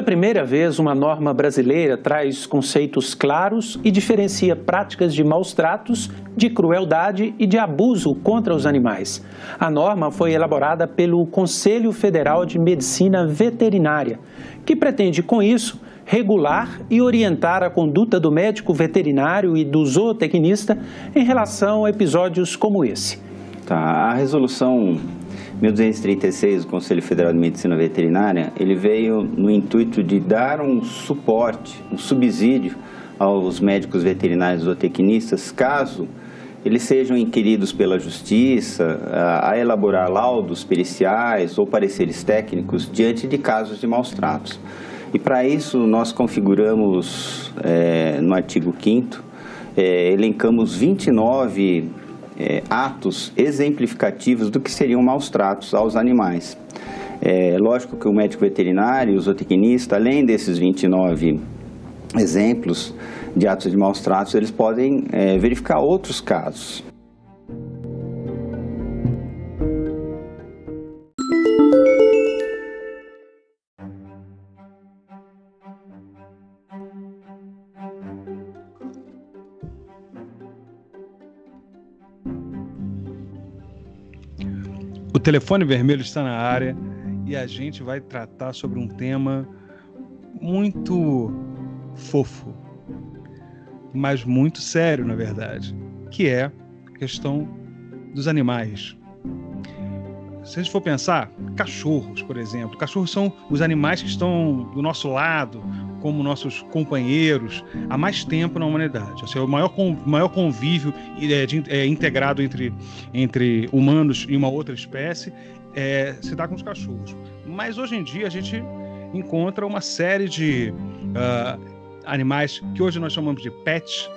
Pela primeira vez, uma norma brasileira traz conceitos claros e diferencia práticas de maus tratos, de crueldade e de abuso contra os animais. A norma foi elaborada pelo Conselho Federal de Medicina Veterinária, que pretende, com isso, regular e orientar a conduta do médico veterinário e do zootecnista em relação a episódios como esse. Tá, a resolução 1236 do Conselho Federal de Medicina Veterinária, ele veio no intuito de dar um suporte, um subsídio aos médicos veterinários zootecnistas, caso eles sejam inquiridos pela justiça a, elaborar laudos periciais ou pareceres técnicos diante de casos de maus tratos. E para isso nós configuramos é, no artigo 5 é, elencamos 29 é, atos exemplificativos do que seriam maus tratos aos animais. É lógico que o médico veterinário, o zootecnista, além desses 29 exemplos de atos de maus tratos, eles podem é, verificar outros casos. O telefone vermelho está na área e a gente vai tratar sobre um tema muito fofo, mas muito sério, na verdade, que é a questão dos animais. Se a gente for pensar, cachorros, por exemplo, cachorros são os animais que estão do nosso lado, como nossos companheiros há mais tempo na humanidade. Assim, o maior, maior convívio é, de, é, integrado entre, entre humanos e uma outra espécie é, se dá com os cachorros. Mas hoje em dia a gente encontra uma série de uh, animais que hoje nós chamamos de pets,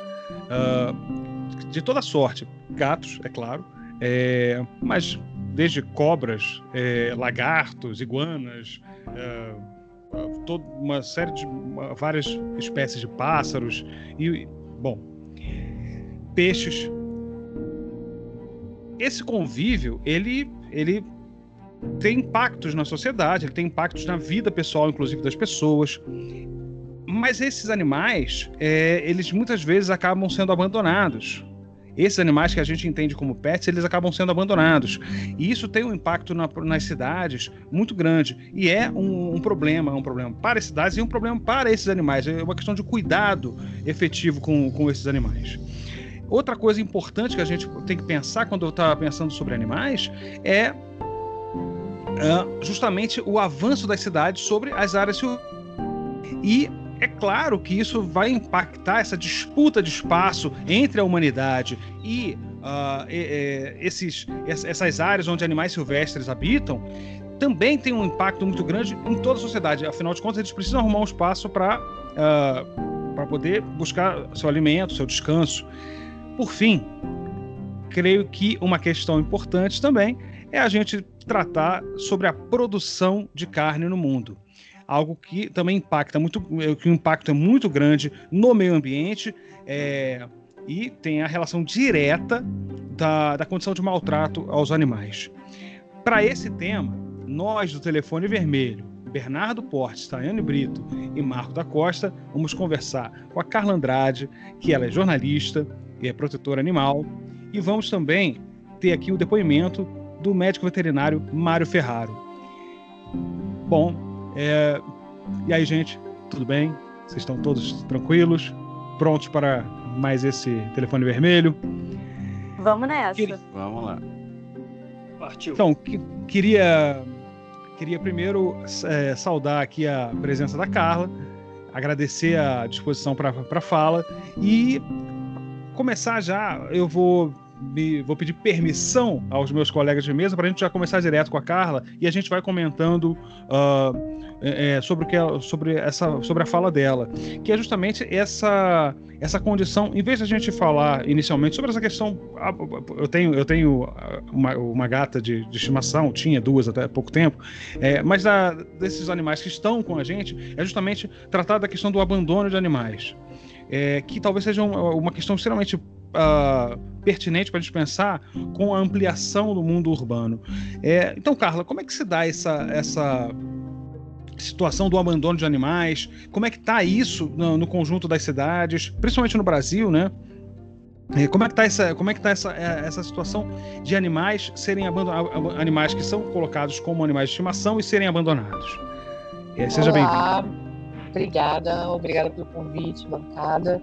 uh, de toda sorte. Gatos, é claro, é, mas desde cobras, é, lagartos, iguanas. Uh, toda uma série de várias espécies de pássaros e bom peixes. Esse convívio ele ele tem impactos na sociedade ele tem impactos na vida pessoal inclusive das pessoas. Mas esses animais é, eles muitas vezes acabam sendo abandonados esses animais que a gente entende como pets, eles acabam sendo abandonados. E isso tem um impacto na, nas cidades muito grande. E é um, um, problema, um problema para as cidades e um problema para esses animais. É uma questão de cuidado efetivo com, com esses animais. Outra coisa importante que a gente tem que pensar quando está pensando sobre animais é uh, justamente o avanço das cidades sobre as áreas e é claro que isso vai impactar essa disputa de espaço entre a humanidade e uh, esses, essas áreas onde animais silvestres habitam. Também tem um impacto muito grande em toda a sociedade. Afinal de contas, eles precisam arrumar um espaço para uh, ah, para poder buscar seu alimento, seu descanso. Por fim, creio que uma questão importante também é a gente tratar sobre a produção de carne no mundo algo que também impacta muito, é, que o impacto é muito grande no meio ambiente é, e tem a relação direta da, da condição de maltrato aos animais. Para esse tema, nós do Telefone Vermelho, Bernardo Portes, Tayane Brito e Marco da Costa, vamos conversar com a Carla Andrade, que ela é jornalista e é protetora animal, e vamos também ter aqui o depoimento do médico veterinário Mário Ferraro. Bom, é... E aí, gente, tudo bem? Vocês estão todos tranquilos? Prontos para mais esse telefone vermelho? Vamos nessa. Queria... Vamos lá. Partiu. Então, que, queria, queria primeiro é, saudar aqui a presença da Carla, agradecer a disposição para a fala e começar já. Eu vou me, vou pedir permissão aos meus colegas de mesa para a gente já começar direto com a Carla e a gente vai comentando uh, é, sobre, o que sobre, essa, sobre a fala dela, que é justamente essa, essa condição, em vez de a gente falar inicialmente sobre essa questão, eu tenho, eu tenho uma, uma gata de, de estimação, tinha duas até pouco tempo, é, mas desses animais que estão com a gente, é justamente tratar da questão do abandono de animais. É, que talvez seja uma, uma questão extremamente uh, pertinente para a gente pensar com a ampliação do mundo urbano. É, então, Carla, como é que se dá essa, essa situação do abandono de animais? Como é que está isso no, no, conjunto das cidades, principalmente no Brasil, né? É, como é que está essa, como é que tá essa, é, essa situação de animais serem abandonados, animais que são colocados como animais de estimação e serem abandonados? É, seja bem-vindo. Obrigada, obrigada pelo convite, bancada.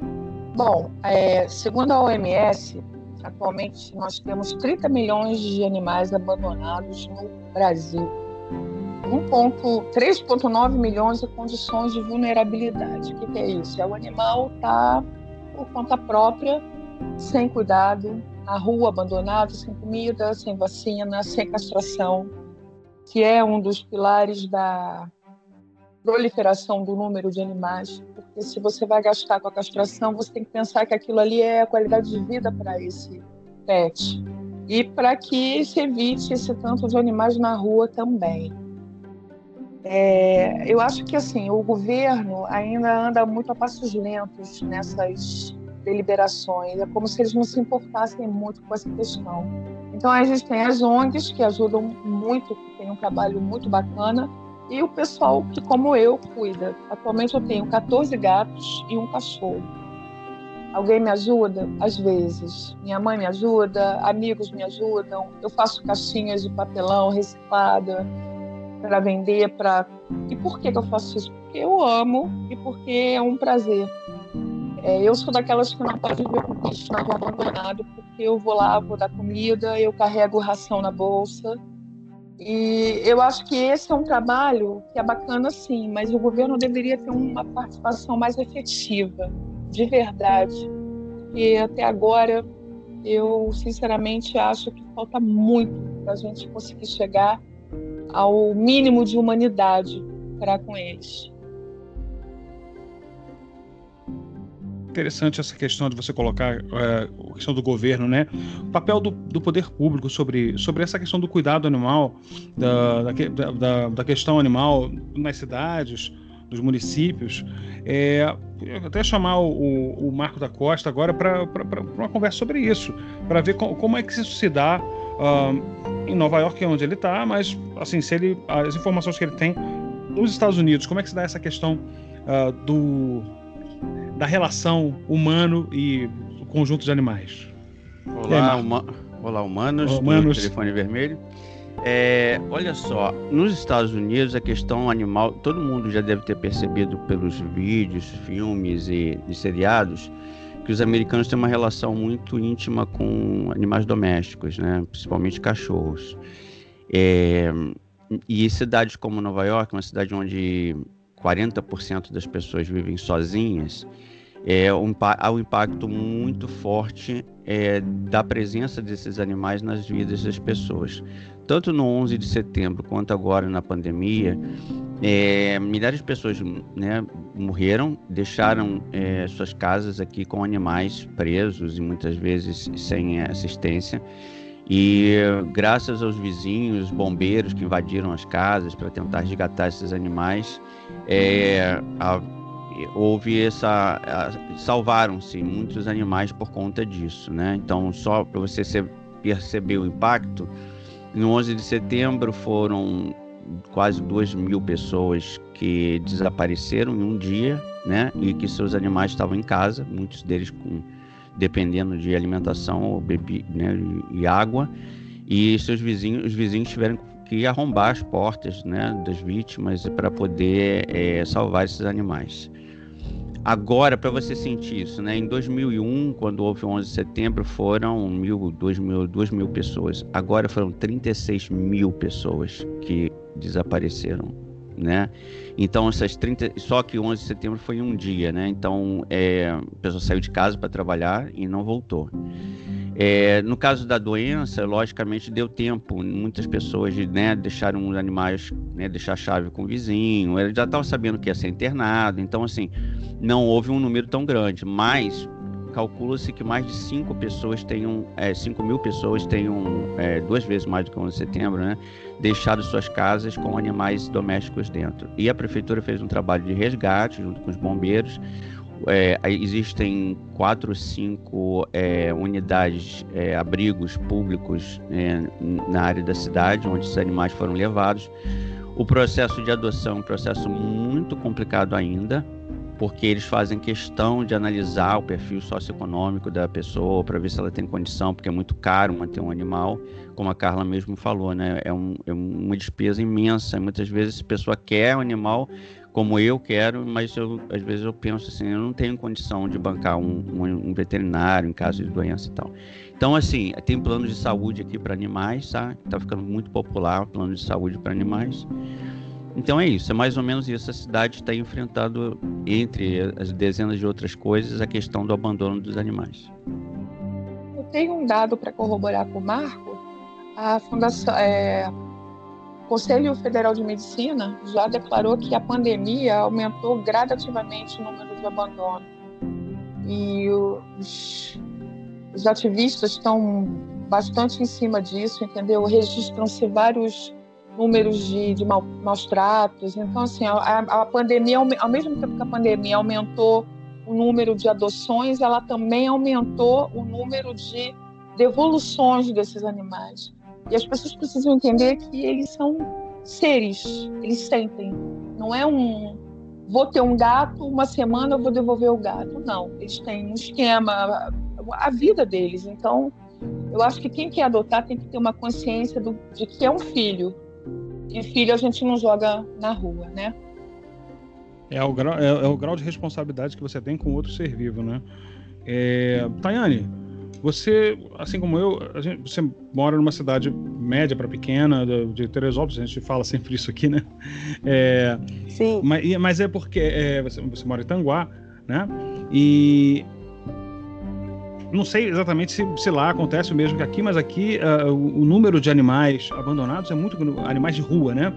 Bom, é, segundo a OMS, atualmente nós temos 30 milhões de animais abandonados no Brasil. 3,9 milhões em condições de vulnerabilidade. O que, que é isso? É o animal está por conta própria, sem cuidado, na rua, abandonado, sem comida, sem vacina, sem castração, que é um dos pilares da proliferação do número de animais, porque se você vai gastar com a castração, você tem que pensar que aquilo ali é a qualidade de vida para esse pet e para que se evite esse tanto de animais na rua também. É, eu acho que assim o governo ainda anda muito a passos lentos nessas deliberações. É como se eles não se importassem muito com essa questão. Então a gente tem as ONGs que ajudam muito, que tem um trabalho muito bacana, e o pessoal que, como eu, cuida. Atualmente eu tenho 14 gatos e um cachorro. Alguém me ajuda? Às vezes. Minha mãe me ajuda, amigos me ajudam. Eu faço caixinhas de papelão reciclada para vender. Pra... E por que, que eu faço isso? Porque eu amo e porque é um prazer. É, eu sou daquelas que não pode ver com bicho na rua abandonado, porque eu vou lá, vou dar comida, eu carrego ração na bolsa e eu acho que esse é um trabalho que é bacana, sim, mas o governo deveria ter uma participação mais efetiva, de verdade. E até agora, eu sinceramente acho que falta muito para a gente conseguir chegar ao mínimo de humanidade para com eles. Interessante essa questão de você colocar é, a questão do governo, né? O papel do, do, poder público sobre, sobre essa questão do cuidado animal, da, da, da, da questão animal nas cidades, dos municípios. É, até chamar o, o, Marco da Costa agora para uma conversa sobre isso, para ver como, como, é que isso se dá uh, em Nova York, é onde ele está, mas assim, se ele, as informações que ele tem nos Estados Unidos, como é que se dá essa questão uh, do da relação humano e conjunto de animais. Olá, uma... Olá humanos, telefone vermelho. É, olha só, nos Estados Unidos a questão animal, todo mundo já deve ter percebido pelos vídeos, filmes e, e seriados que os americanos têm uma relação muito íntima com animais domésticos, né? principalmente cachorros. É, e cidades como Nova York, uma cidade onde 40% das pessoas vivem sozinhas, é um, há um impacto muito forte é, da presença desses animais nas vidas das pessoas. Tanto no 11 de setembro quanto agora na pandemia, é, milhares de pessoas né, morreram, deixaram é, suas casas aqui com animais presos e muitas vezes sem assistência. E graças aos vizinhos, bombeiros que invadiram as casas para tentar resgatar esses animais, é, a, houve essa salvaram-se muitos animais por conta disso, né? Então só para você perceber o impacto, no 11 de setembro foram quase 2 mil pessoas que desapareceram em um dia, né? E que seus animais estavam em casa, muitos deles com dependendo de alimentação ou bebi, né, e água, e seus vizinhos, os vizinhos tiveram que arrombar as portas, né, das vítimas para poder é, salvar esses animais. Agora, para você sentir isso, né? Em 2001, quando houve o 11 de setembro, foram mil, dois mil, duas mil pessoas. Agora foram 36 mil pessoas que desapareceram, né? Então, essas 30... Só que o 11 de setembro foi um dia, né? Então, é, a pessoa saiu de casa para trabalhar e não voltou. É, no caso da doença, logicamente deu tempo. Muitas pessoas né, deixaram os animais, né, deixar a chave com o vizinho. Ele já estava sabendo que ia ser internado. Então, assim, não houve um número tão grande. Mas calcula-se que mais de 5 pessoas tenham, é, 5 mil pessoas tenham, é, duas vezes mais do que 11 de setembro, né, deixado suas casas com animais domésticos dentro. E a prefeitura fez um trabalho de resgate junto com os bombeiros é, existem quatro ou cinco é, unidades, é, abrigos públicos é, na área da cidade, onde esses animais foram levados. O processo de adoção é um processo muito complicado ainda, porque eles fazem questão de analisar o perfil socioeconômico da pessoa para ver se ela tem condição, porque é muito caro manter um animal, como a Carla mesmo falou, né? É, um, é uma despesa imensa. Muitas vezes a pessoa quer um animal como eu quero, mas eu, às vezes eu penso assim, eu não tenho condição de bancar um, um, um veterinário em caso de doença e tal. Então, assim, tem planos de saúde aqui para animais, tá? Tá ficando muito popular o plano de saúde para animais. Então é isso, é mais ou menos isso. A cidade está enfrentando, entre as dezenas de outras coisas, a questão do abandono dos animais. Eu tenho um dado para corroborar com o Marco. A Fundação, é, o Conselho Federal de Medicina já declarou que a pandemia aumentou gradativamente o número de abandono. E os, os ativistas estão bastante em cima disso, entendeu? Registram-se vários números de, de maus tratos. Então, assim, a, a pandemia, ao mesmo tempo que a pandemia aumentou o número de adoções, ela também aumentou o número de devoluções desses animais. E as pessoas precisam entender que eles são seres, eles sentem. Não é um vou ter um gato, uma semana eu vou devolver o gato. Não, eles têm um esquema, a vida deles. Então, eu acho que quem quer adotar tem que ter uma consciência do, de que é um filho, e filho a gente não joga na rua, né? É o grau, é, é o grau de responsabilidade que você tem com outro ser vivo, né? É, Tayane, você, assim como eu, gente, você mora numa cidade média para pequena, de Teresópolis, a gente fala sempre isso aqui, né? É, Sim. Mas, mas é porque é, você, você mora em Tanguá, né? E não sei exatamente se, se, lá acontece o mesmo que aqui, mas aqui uh, o, o, número de animais abandonados é muito animais de rua, né?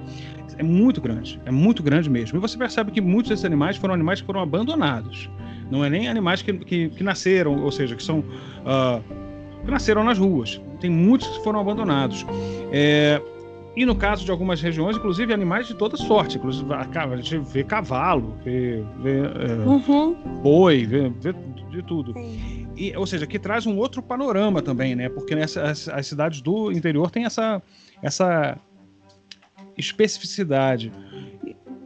É muito grande, é muito grande mesmo. E você percebe que muitos desses animais foram animais que foram abandonados. Não é nem animais que, que, que nasceram, ou seja, que são uh, que nasceram nas ruas. Tem muitos que foram abandonados. É, e no caso de algumas regiões, inclusive animais de toda sorte. Inclusive, a gente vê cavalo, vê, vê é, uhum. boi, vê, vê de tudo. Sim. E, ou seja, que traz um outro panorama também, né? Porque nessa, as, as cidades do interior têm essa, essa especificidade.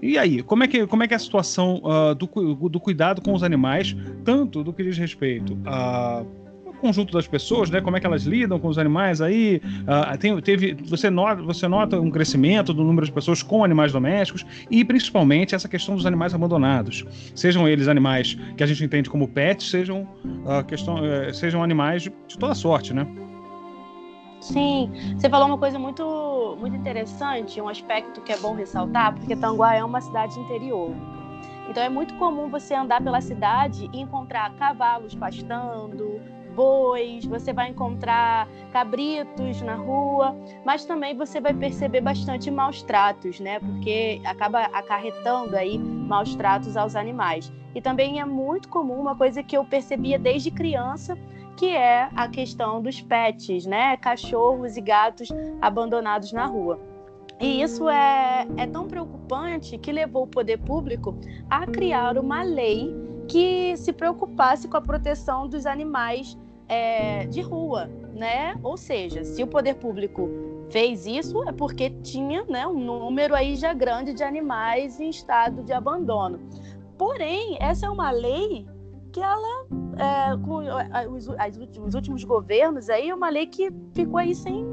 E, aí, como é que, como é, que é a situação uh, do, do cuidado com os animais, tanto do que diz respeito a conjunto das pessoas, né? Como é que elas lidam com os animais aí? Uh, tem, teve, você, nota, você nota um crescimento do número de pessoas com animais domésticos e principalmente essa questão dos animais abandonados. Sejam eles animais que a gente entende como pets, sejam, uh, questão, uh, sejam animais de, de toda sorte, né? Sim, você falou uma coisa muito, muito interessante, um aspecto que é bom ressaltar, porque Tanguá é uma cidade interior. Então é muito comum você andar pela cidade e encontrar cavalos pastando, bois, você vai encontrar cabritos na rua, mas também você vai perceber bastante maus tratos, né? Porque acaba acarretando aí maus tratos aos animais. E também é muito comum uma coisa que eu percebia desde criança, que é a questão dos pets, né? Cachorros e gatos abandonados na rua. E isso é, é tão preocupante que levou o poder público a criar uma lei que se preocupasse com a proteção dos animais é, de rua, né? Ou seja, se o poder público fez isso é porque tinha né, um número aí já grande de animais em estado de abandono. Porém, essa é uma lei que ela, é, com os, os últimos governos aí, é uma lei que ficou aí sem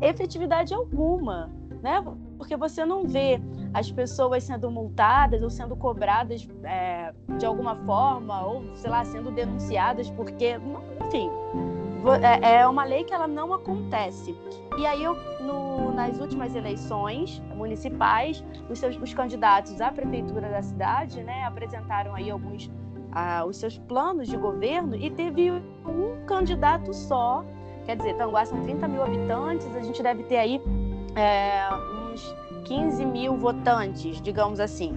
efetividade alguma, né? Porque você não vê as pessoas sendo multadas ou sendo cobradas é, de alguma forma, ou, sei lá, sendo denunciadas, porque, enfim, é, é uma lei que ela não acontece. E aí, eu, no, nas últimas eleições municipais, os, seus, os candidatos à prefeitura da cidade né, apresentaram aí alguns ah, os seus planos de governo e teve um candidato só. Quer dizer, Tanguá são 30 mil habitantes, a gente deve ter aí é, uns 15 mil votantes, digamos assim.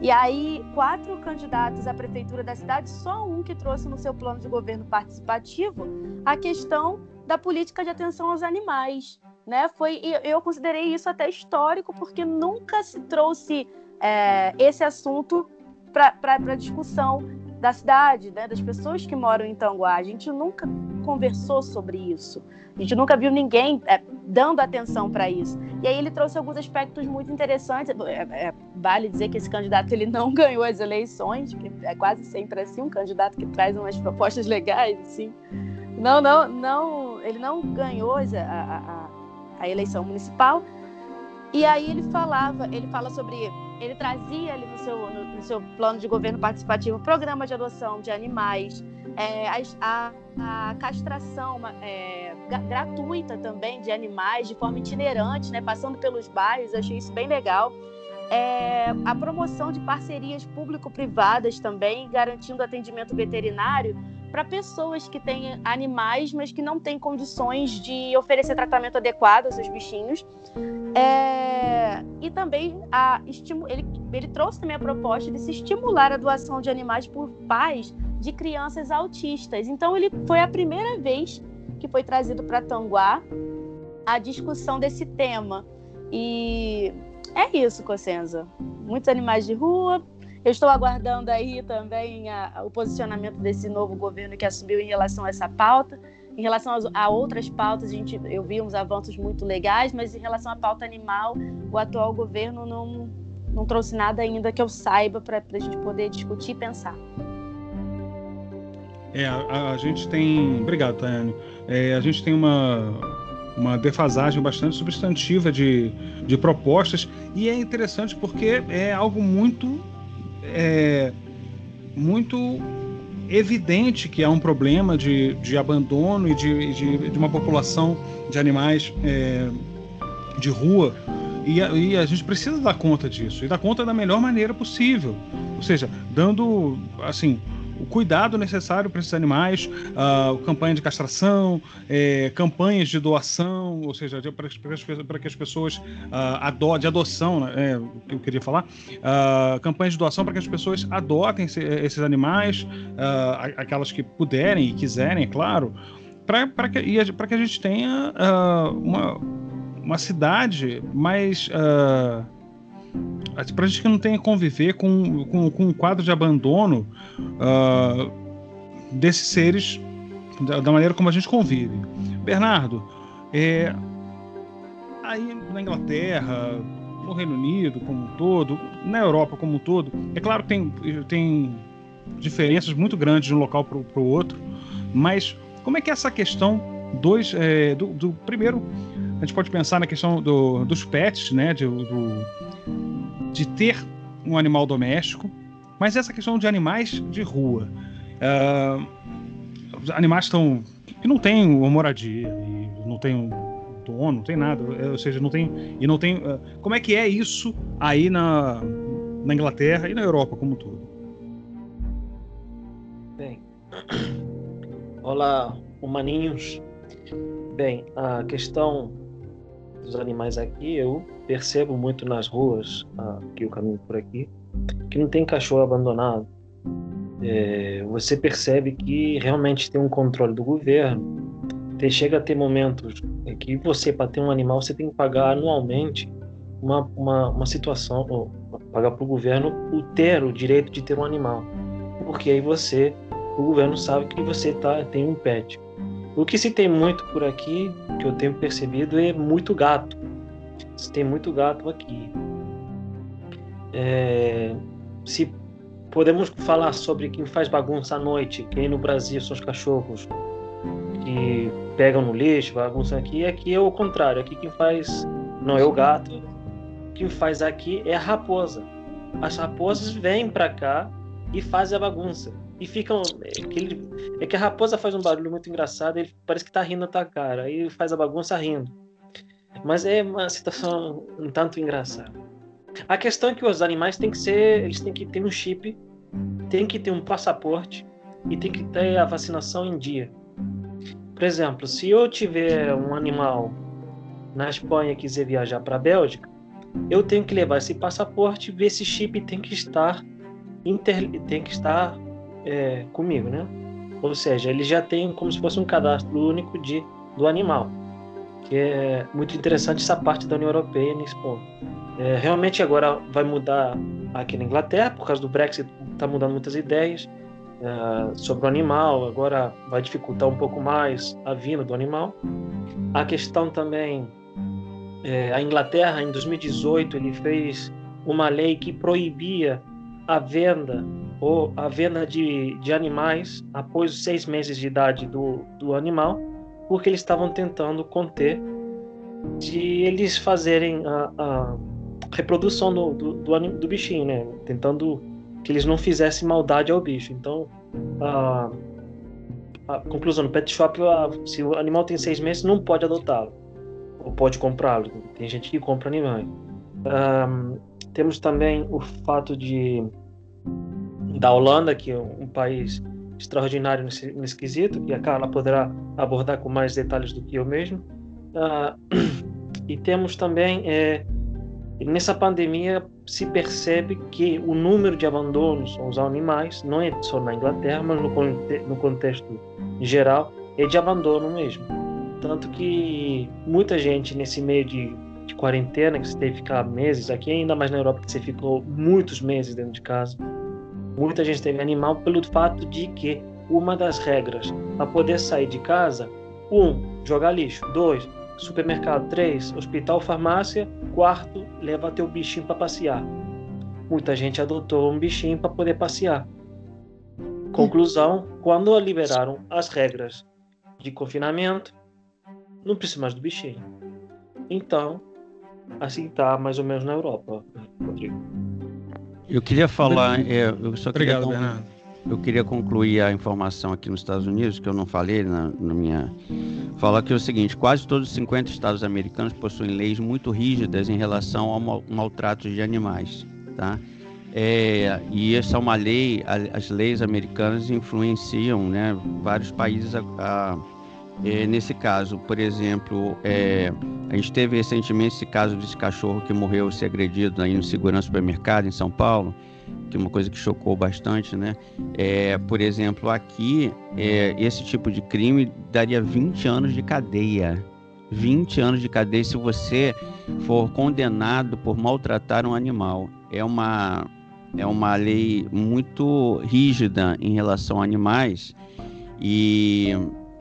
E aí, quatro candidatos à prefeitura da cidade, só um que trouxe no seu plano de governo participativo a questão da política de atenção aos animais. Né? Foi, eu considerei isso até histórico, porque nunca se trouxe é, esse assunto para discussão da cidade, né? das pessoas que moram em Tanguá. A gente nunca conversou sobre isso. A gente nunca viu ninguém é, dando atenção para isso. E aí ele trouxe alguns aspectos muito interessantes. É, é, vale dizer que esse candidato ele não ganhou as eleições, que é quase sempre assim um candidato que traz umas propostas legais, assim. Não, não, não, ele não ganhou a, a, a eleição municipal. E aí ele falava, ele fala sobre, ele trazia ali no seu, no, no seu plano de governo participativo programa de adoção de animais, é, a, a, castração é, gratuita também de animais de forma itinerante, né, passando pelos bairros, achei isso bem legal. É, a promoção de parcerias público-privadas também, garantindo atendimento veterinário para pessoas que têm animais, mas que não têm condições de oferecer tratamento adequado aos seus bichinhos. É, e também a, ele, ele trouxe também a proposta de se estimular a doação de animais por pais de crianças autistas. Então, ele foi a primeira vez que foi trazido para Tanguá a discussão desse tema. E é isso, Cossenza. Muitos animais de rua, eu estou aguardando aí também a, a, o posicionamento desse novo governo que assumiu em relação a essa pauta. Em relação a, a outras pautas, a gente, eu vi uns avanços muito legais, mas em relação à pauta animal, o atual governo não, não trouxe nada ainda que eu saiba para a gente poder discutir e pensar. É, a, a gente tem. Obrigado, Tayane. É, a gente tem uma, uma defasagem bastante substantiva de, de propostas e é interessante porque é algo muito é muito evidente que há um problema de, de abandono e de, de, de uma população de animais é, de rua. E a, e a, gente precisa dar conta disso e dar conta da melhor maneira possível, ou seja, dando assim o cuidado necessário para esses animais, uh, campanha de castração, é, campanhas de doação, ou seja, para que as pessoas uh, ado de adoção, né, é, eu queria falar, uh, campanhas de doação para que as pessoas adotem esse, esses animais, uh, aquelas que puderem e quiserem, é claro, para que, que a gente tenha uma, uma cidade mais para a gente que não tenha que conviver com, com, com um quadro de abandono uh, desses seres da, da, maneira como a gente convive. Bernardo, é, aí na Inglaterra, no Reino Unido como um todo, na Europa como um todo, é claro que tem, tem diferenças muito grandes de um local para o outro, mas como é que é essa questão dois, é, do, do, primeiro, a gente pode pensar na questão do, dos pets, né, de, do, de ter um animal doméstico, mas essa questão de animais de rua. Uh, animais estão que não uma moradia, não tem dono, não tem nada, ou seja, não tem e não tem. Uh, como é que é isso aí na, na Inglaterra e na Europa como um todo? Bem, olá, humaninhos. Bem, a questão dos animais aqui, eu percebo muito nas ruas, aqui o caminho por aqui, que não tem cachorro abandonado. É, você percebe que realmente tem um controle do governo. Tem, chega a ter momentos em que você, para ter um animal, você tem que pagar anualmente uma, uma, uma situação, ou pagar para o governo o ter o direito de ter um animal. Porque aí você, o governo sabe que você tá, tem um pet. O que se tem muito por aqui, que eu tenho percebido, é muito gato. Se tem muito gato aqui. É, se podemos falar sobre quem faz bagunça à noite, que aí no Brasil são os cachorros que pegam no lixo, bagunça aqui, aqui é o contrário. Aqui quem faz não é o gato, quem faz aqui é a raposa. As raposas vêm para cá e fazem a bagunça e ficam. É que, ele, é que a raposa faz um barulho muito engraçado, ele parece que tá rindo na tua cara, aí faz a bagunça rindo. Mas é uma situação um tanto engraçada. A questão é que os animais têm que ser, eles têm que ter um chip, tem que ter um passaporte e tem que ter a vacinação em dia. Por exemplo, se eu tiver um animal na Espanha e quiser viajar para a Bélgica, eu tenho que levar esse passaporte, ver esse chip tem que estar inter, tem que estar é, comigo, né? Ou seja, ele já tem como se fosse um cadastro único de, do animal, que é muito interessante essa parte da União Europeia nesse ponto. É, realmente agora vai mudar aqui na Inglaterra, por causa do Brexit, está mudando muitas ideias é, sobre o animal, agora vai dificultar um pouco mais a vinda do animal. A questão também é, a Inglaterra, em 2018, ele fez uma lei que proibia a venda ou a venda de, de animais após os seis meses de idade do, do animal, porque eles estavam tentando conter de eles fazerem a, a reprodução do, do, do, do, bichinho, né? Tentando que eles não fizessem maldade ao bicho. Então, a, a conclusão no pet shop, a, se o animal tem seis meses, não pode adotá-lo ou pode comprá-lo. Tem gente que compra animais. Um, temos também o fato de da Holanda, que é um país extraordinário nesse, nesse quesito, que a Carla poderá abordar com mais detalhes do que eu mesmo. Uh, e temos também, é, nessa pandemia, se percebe que o número de abandonos aos animais, não é só na Inglaterra, mas no, no contexto geral, é de abandono mesmo. Tanto que muita gente nesse meio de, de quarentena, que você teve que ficar meses, aqui ainda mais na Europa, que você ficou muitos meses dentro de casa, muita gente teve animal pelo fato de que uma das regras para poder sair de casa, um, jogar lixo, dois, supermercado, três, hospital, farmácia, quarto, leva teu bichinho para passear. Muita gente adotou um bichinho para poder passear. Conclusão, quando liberaram as regras de confinamento, não precisa mais do bichinho. Então, assim tá mais ou menos na Europa, Rodrigo. Eu queria falar, é, eu só queria Obrigado, Bernardo. Eu queria concluir a informação aqui nos Estados Unidos, que eu não falei na, na minha. Falar que é o seguinte: quase todos os 50 estados americanos possuem leis muito rígidas em relação ao mal, maltrato de animais. Tá? É, e essa é uma lei, as leis americanas influenciam né, vários países a, a é, nesse caso, por exemplo, é, a gente teve recentemente esse caso desse cachorro que morreu se agredido aí no segurança supermercado em São Paulo, que é uma coisa que chocou bastante, né? É, por exemplo, aqui, é, esse tipo de crime daria 20 anos de cadeia. 20 anos de cadeia se você for condenado por maltratar um animal. É uma, é uma lei muito rígida em relação a animais e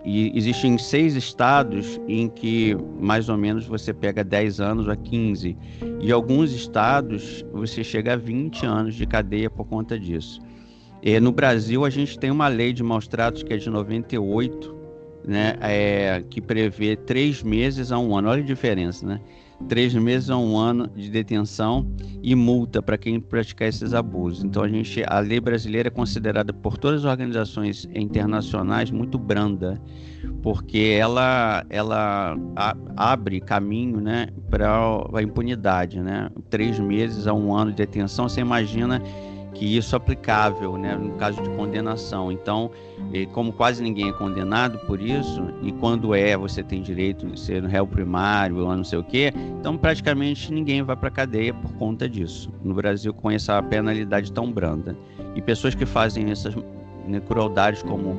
e existem seis estados em que mais ou menos você pega 10 anos a 15. E alguns estados você chega a 20 anos de cadeia por conta disso. E no Brasil a gente tem uma lei de maus tratos que é de 98, né, é, que prevê três meses a um ano. Olha a diferença, né? Três meses a um ano de detenção e multa para quem praticar esses abusos. Então a gente, a lei brasileira é considerada por todas as organizações internacionais muito branda, porque ela ela a, abre caminho, né, para a impunidade, né? Três meses a um ano de detenção, você imagina que isso é aplicável, né, no caso de condenação. Então, como quase ninguém é condenado por isso, e quando é, você tem direito de ser réu primário ou não sei o quê, então praticamente ninguém vai para cadeia por conta disso. No Brasil, com essa penalidade tão branda. E pessoas que fazem essas né, crueldades, como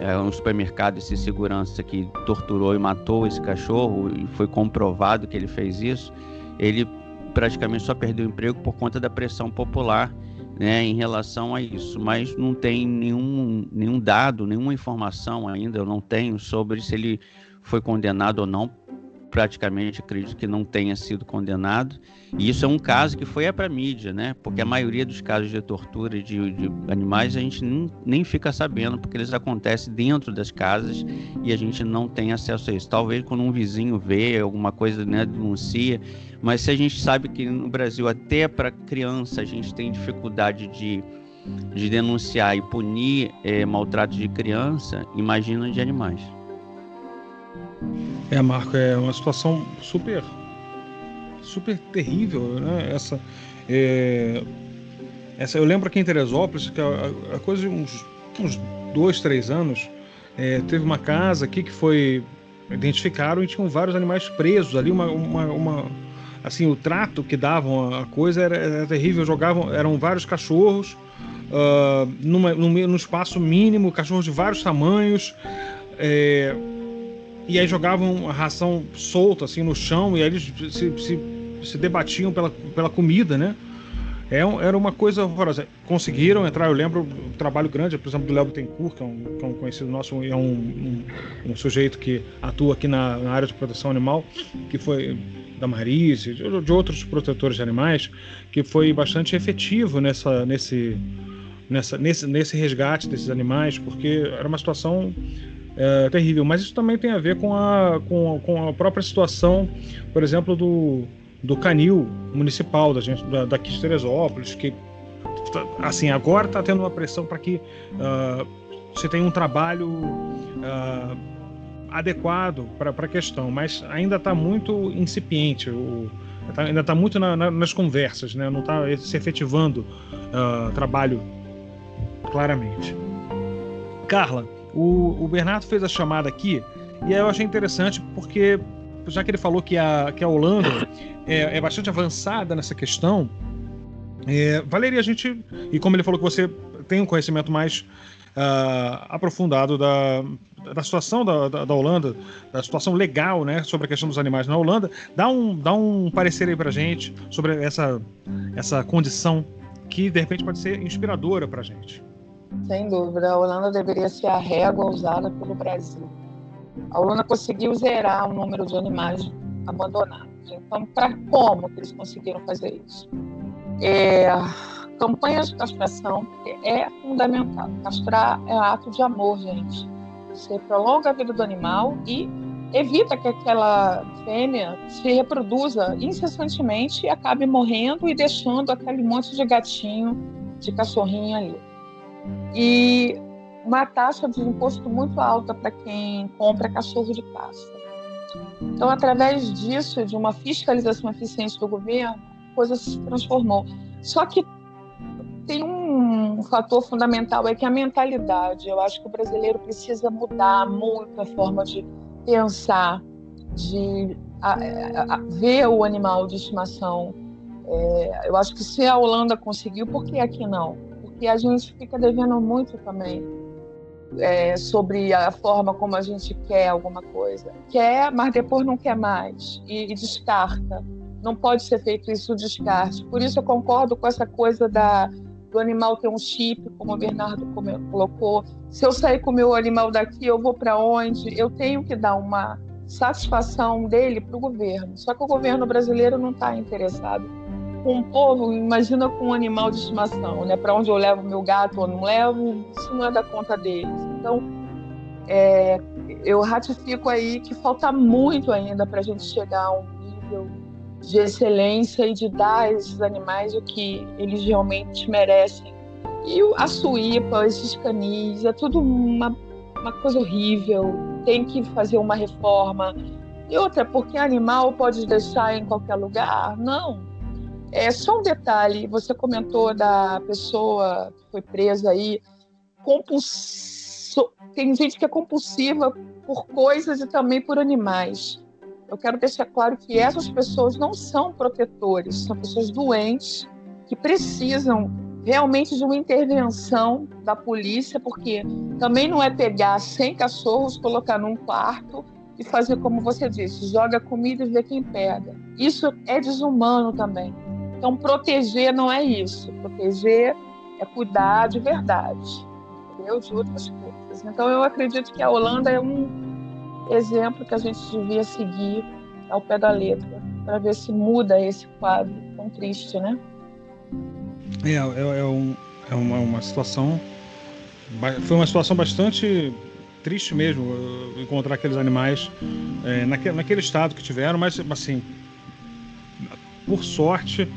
é, um supermercado, esse segurança que torturou e matou esse cachorro, e foi comprovado que ele fez isso, ele praticamente só perdeu o emprego por conta da pressão popular né, em relação a isso, mas não tem nenhum, nenhum dado, nenhuma informação ainda, eu não tenho sobre se ele foi condenado ou não. Praticamente acredito que não tenha sido condenado. E isso é um caso que foi para a mídia, né? Porque a maioria dos casos de tortura de, de animais a gente nem, nem fica sabendo, porque eles acontecem dentro das casas e a gente não tem acesso a isso. Talvez quando um vizinho vê alguma coisa, né, denuncia, mas se a gente sabe que no Brasil, até para criança, a gente tem dificuldade de, de denunciar e punir é, maltrato de criança, imagina de animais. É, Marco, é uma situação super, super terrível, né? Essa, é, essa, eu lembro aqui em Teresópolis que a, a coisa de uns, uns dois, três anos, é, teve uma casa aqui que foi identificaram e tinham vários animais presos ali, uma, uma, uma assim, o trato que davam a coisa era, era terrível. Jogavam, eram vários cachorros uh, numa, num, num, espaço mínimo, cachorros de vários tamanhos. É, e aí jogavam a ração solta assim no chão e aí eles se, se, se debatiam pela, pela comida, né? é, era uma coisa horrorosa. Conseguiram entrar, eu lembro um trabalho grande, por exemplo, do Léo Bittencourt, que é um, que é um conhecido nosso, é um, um, um, sujeito que atua aqui na, na, área de proteção animal, que foi da Marise, de, de, outros protetores de animais, que foi bastante efetivo nessa, nesse, nessa, nesse, nesse resgate desses animais, porque era uma situação é, terrível. Mas isso também tem a ver com a, com, com a própria situação, por exemplo, do do canil municipal da gente da, daqui de Teresópolis, que assim agora está tendo uma pressão para que uh, você tenha um trabalho uh, adequado para a questão, mas ainda está muito incipiente, o, tá, ainda está muito na, na, nas conversas, né? não está se efetivando uh, trabalho claramente. Carla, o, o Bernardo fez a chamada aqui e eu achei interessante porque já que ele falou que a, que a Holanda é, é bastante avançada nessa questão, é, valeria a gente. E como ele falou que você tem um conhecimento mais uh, aprofundado da, da situação da, da, da, Holanda, da situação legal né, sobre a questão dos animais na Holanda, dá um, dá um parecer aí pra gente sobre essa, essa condição que de repente pode ser inspiradora pra gente. Sem dúvida, a Holanda deveria ser a régua usada pelo Brasil a Holanda conseguiu zerar o número de animais abandonados. Então, para como que eles conseguiram fazer isso? É, de castração é fundamental. Castrar é ato de amor, gente. Você prolonga a vida do animal e evita que aquela fêmea se reproduza incessantemente e acabe morrendo e deixando aquele monte de gatinho, de cachorrinho ali. E uma taxa de imposto muito alta para quem compra cachorro de caça. Então, através disso, de uma fiscalização eficiente do governo, a coisa se transformou. Só que tem um fator fundamental, é que a mentalidade. Eu acho que o brasileiro precisa mudar muito a forma de pensar, de a, a, ver o animal de estimação. É, eu acho que se a Holanda conseguiu, por que aqui não? Porque a gente fica devendo muito também é, sobre a forma como a gente quer alguma coisa. Quer, mas depois não quer mais e, e descarta. Não pode ser feito isso descarte. Por isso eu concordo com essa coisa da, do animal ter um chip, como o Bernardo colocou. Se eu sair com o meu animal daqui, eu vou para onde? Eu tenho que dar uma satisfação dele para o governo. Só que o governo brasileiro não está interessado com povo, imagina com um animal de estimação, né? Para onde eu levo meu gato ou não levo, isso não é da conta deles. Então, é, eu ratifico aí que falta muito ainda para a gente chegar a um nível de excelência e de dar a esses animais o que eles realmente merecem. E a suípa, esses canis, é tudo uma, uma coisa horrível. Tem que fazer uma reforma. E outra, porque animal pode deixar em qualquer lugar? Não é só um detalhe, você comentou da pessoa que foi presa aí, tem gente que é compulsiva por coisas e também por animais. Eu quero deixar claro que essas pessoas não são protetores, são pessoas doentes que precisam realmente de uma intervenção da polícia, porque também não é pegar 100 cachorros, colocar num quarto e fazer como você disse, joga comida e vê quem pega. Isso é desumano também. Então, proteger não é isso. Proteger é cuidar de verdade, entendeu? De outras coisas. Então, eu acredito que a Holanda é um exemplo que a gente devia seguir ao pé da letra, para ver se muda esse quadro tão triste, né? É, é, é, um, é uma, uma situação. Foi uma situação bastante triste mesmo encontrar aqueles animais é, naquele, naquele estado que tiveram, mas assim, por sorte,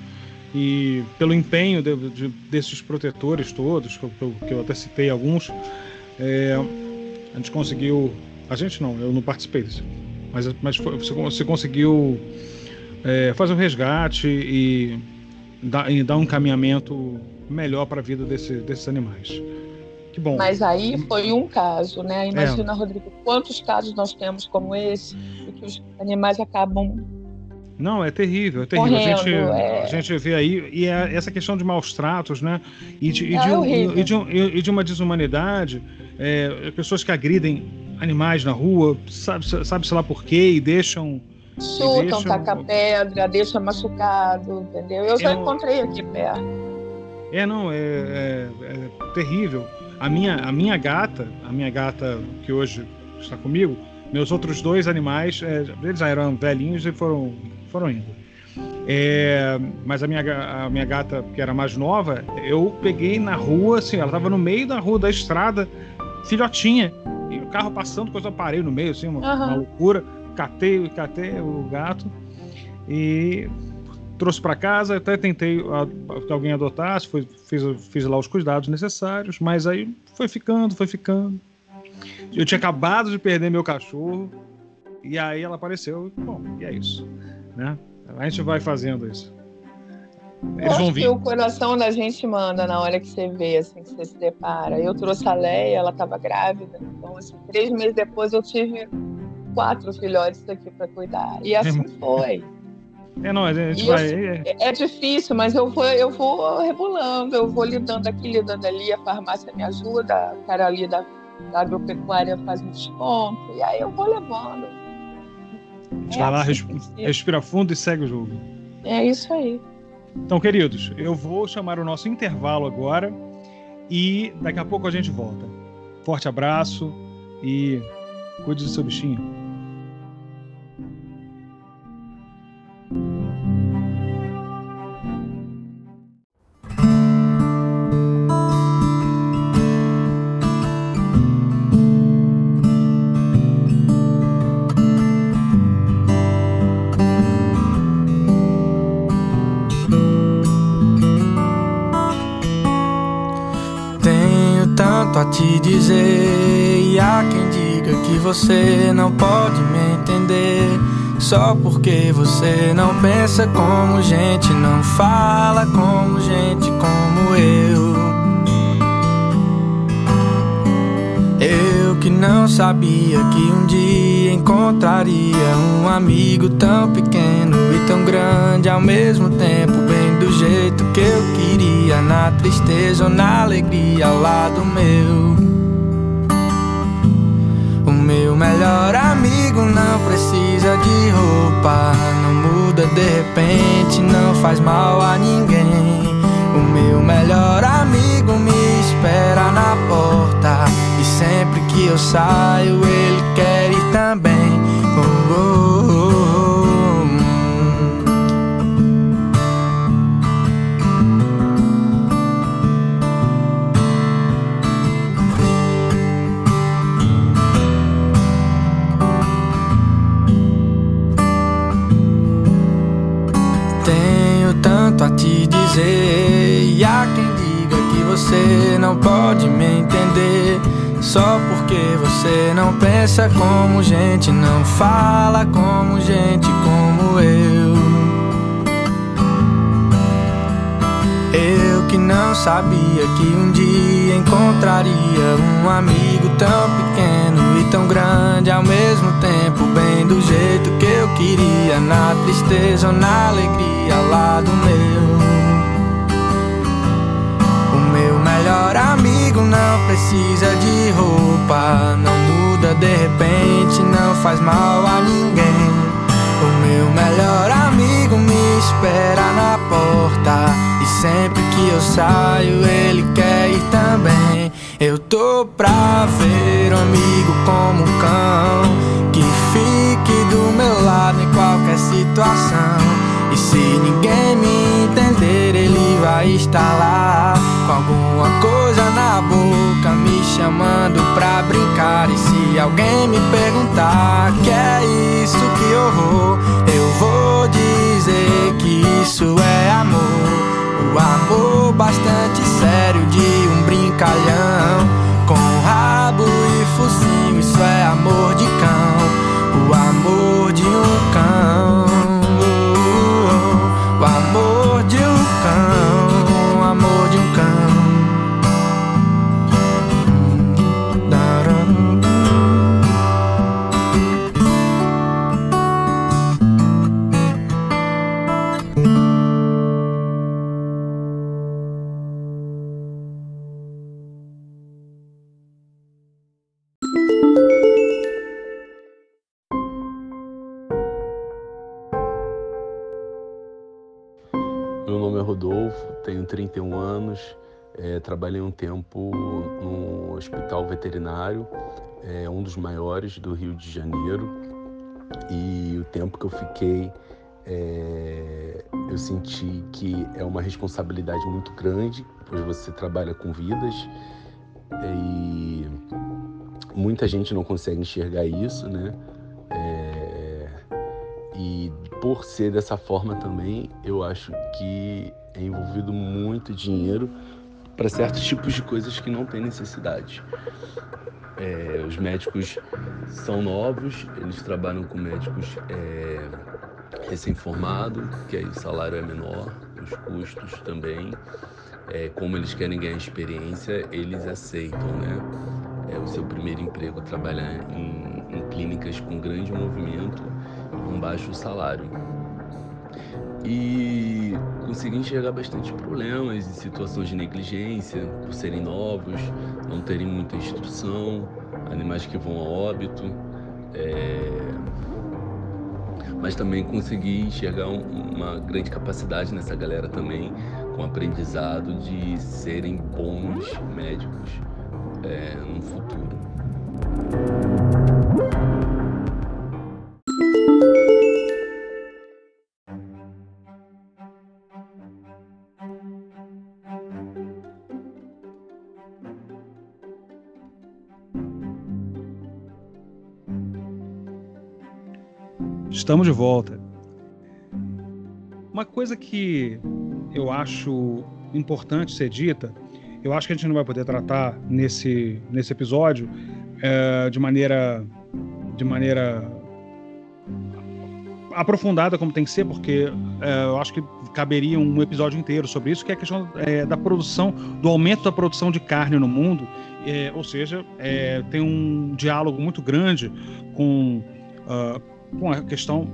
e pelo empenho de, de, desses protetores todos, que eu, que eu, até citei alguns, é, a gente conseguiu. A gente não, eu não participei disso, mas, mas foi, você, você, conseguiu é, fazer o resgate e dar, e dar um encaminhamento melhor para a vida desse, desses animais. Que bom. Mas aí foi um caso, né? Imagina, é. Rodrigo, quantos casos nós temos como esse, que os animais acabam não, é terrível, é terrível. Correndo, a, gente, é... a gente vê aí, e é essa questão de maus tratos, né? E de, e é de, um, e de, um, e de uma desumanidade, é, pessoas que agridem animais na rua, sabe-se sabe lá por quê, e deixam. Chutam, deixam... taca pedra, deixa machucado, entendeu? Eu já encontrei aqui perto. É, não, é, é, é, terrível. A minha, a minha gata, a minha gata que hoje está comigo, meus outros dois animais, é, eles já eram velhinhos e foram, foram indo. É, mas a minha, a minha gata, que era mais nova, eu peguei na rua, assim, ela estava no meio da rua, da estrada, filhotinha. E o carro passando, coisa eu parei no meio, assim, uma, uhum. uma loucura. Catei, catei o gato e trouxe para casa. Até tentei que alguém adotasse, foi, fiz, fiz lá os cuidados necessários, mas aí foi ficando, foi ficando. Eu tinha acabado de perder meu cachorro e aí ela apareceu. Bom, e é isso, né? A gente vai fazendo isso. Eles Acho vão vir. que o coração da gente manda na hora que você vê, assim, que você se depara. Eu trouxe a Leia, ela estava grávida, então, assim, três meses depois eu tive quatro filhotes aqui para cuidar. E assim é, foi. É, não, a gente vai. é, é difícil, mas eu vou, eu vou rebolando, eu vou lidando aqui, lidando ali, a farmácia me ajuda, a cara ali da, da agropecuária faz um desconto, e aí eu vou levando. É vai lá, assim respira fundo e segue o jogo. É isso aí. Então, queridos, eu vou chamar o nosso intervalo agora e daqui a pouco a gente volta. Forte abraço e cuide do seu bichinho. Te dizer. E há quem diga que você não pode me entender. Só porque você não pensa como gente, não fala como gente como eu. Eu que não sabia que um dia encontraria um amigo tão pequeno e tão grande ao mesmo tempo, bem do jeito que eu queria, na tristeza ou na alegria ao lado meu. O meu melhor amigo não precisa de roupa, não muda de repente, não faz mal a ninguém. O meu melhor amigo me espera na porta e sempre que eu saio ele E há quem diga que você não pode me entender. Só porque você não pensa como gente, não fala como gente como eu. Eu que não sabia que um dia encontraria um amigo tão pequeno e tão grande ao mesmo tempo, bem do jeito que eu queria, na tristeza ou na alegria ao lado meu melhor amigo não precisa de roupa. Não muda de repente, não faz mal a ninguém. O meu melhor amigo me espera na porta. E sempre que eu saio, ele quer ir também. Eu tô pra ver um amigo como um cão. Que fique do meu lado em qualquer situação. E se ninguém me vai estar lá com alguma coisa na boca, me chamando pra brincar. E se alguém me perguntar que é isso que horror, eu vou dizer que isso é amor. O amor bastante sério de um brincalhão com rabo e focinho, isso é amor de cão. O amor de um cão. Anos, é, trabalhei um tempo no hospital veterinário, é, um dos maiores do Rio de Janeiro, e o tempo que eu fiquei, é, eu senti que é uma responsabilidade muito grande, pois você trabalha com vidas e muita gente não consegue enxergar isso, né? É, e por ser dessa forma também, eu acho que é envolvido muito dinheiro para certos tipos de coisas que não tem necessidade. É, os médicos são novos, eles trabalham com médicos é, recém-formados, que aí o salário é menor, os custos também. É, como eles querem ganhar experiência, eles aceitam, né? É o seu primeiro emprego trabalhar em, em clínicas com grande movimento e um baixo salário e consegui enxergar bastante problemas e situações de negligência por serem novos, não terem muita instrução, animais que vão a óbito. É... Mas também consegui enxergar uma grande capacidade nessa galera também, com aprendizado de serem bons médicos é, no futuro. Estamos de volta. Uma coisa que eu acho importante ser dita, eu acho que a gente não vai poder tratar nesse, nesse episódio é, de maneira de maneira aprofundada como tem que ser, porque é, eu acho que caberia um episódio inteiro sobre isso, que é a questão é, da produção, do aumento da produção de carne no mundo, é, ou seja, é, tem um diálogo muito grande com uh, com a questão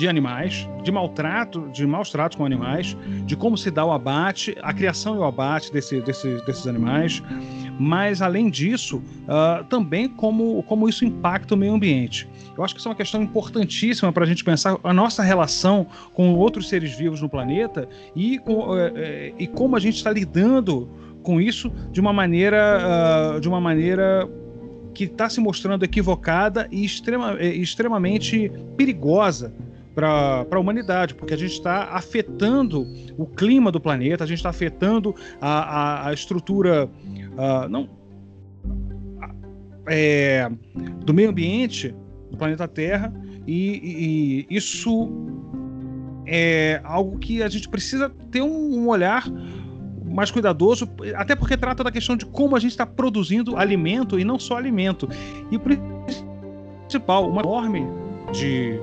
de animais, de maltrato, de maus tratos com animais, de como se dá o abate, a criação e o abate desse, desse, desses animais, mas além disso, uh, também como, como isso impacta o meio ambiente. Eu acho que isso é uma questão importantíssima para a gente pensar a nossa relação com outros seres vivos no planeta e, com, uh, e como a gente está lidando com isso de uma maneira, de uma maneira que está se mostrando equivocada e extrema, é, extremamente perigosa para a humanidade, porque a gente está afetando o clima do planeta, a gente está afetando a, a, a estrutura uh, não, é, do meio ambiente do planeta Terra, e, e, isso é algo que a gente precisa ter um, um olhar mais cuidadoso, até porque trata da questão de como a gente está produzindo alimento e não só alimento. E o principal, uma enorme de,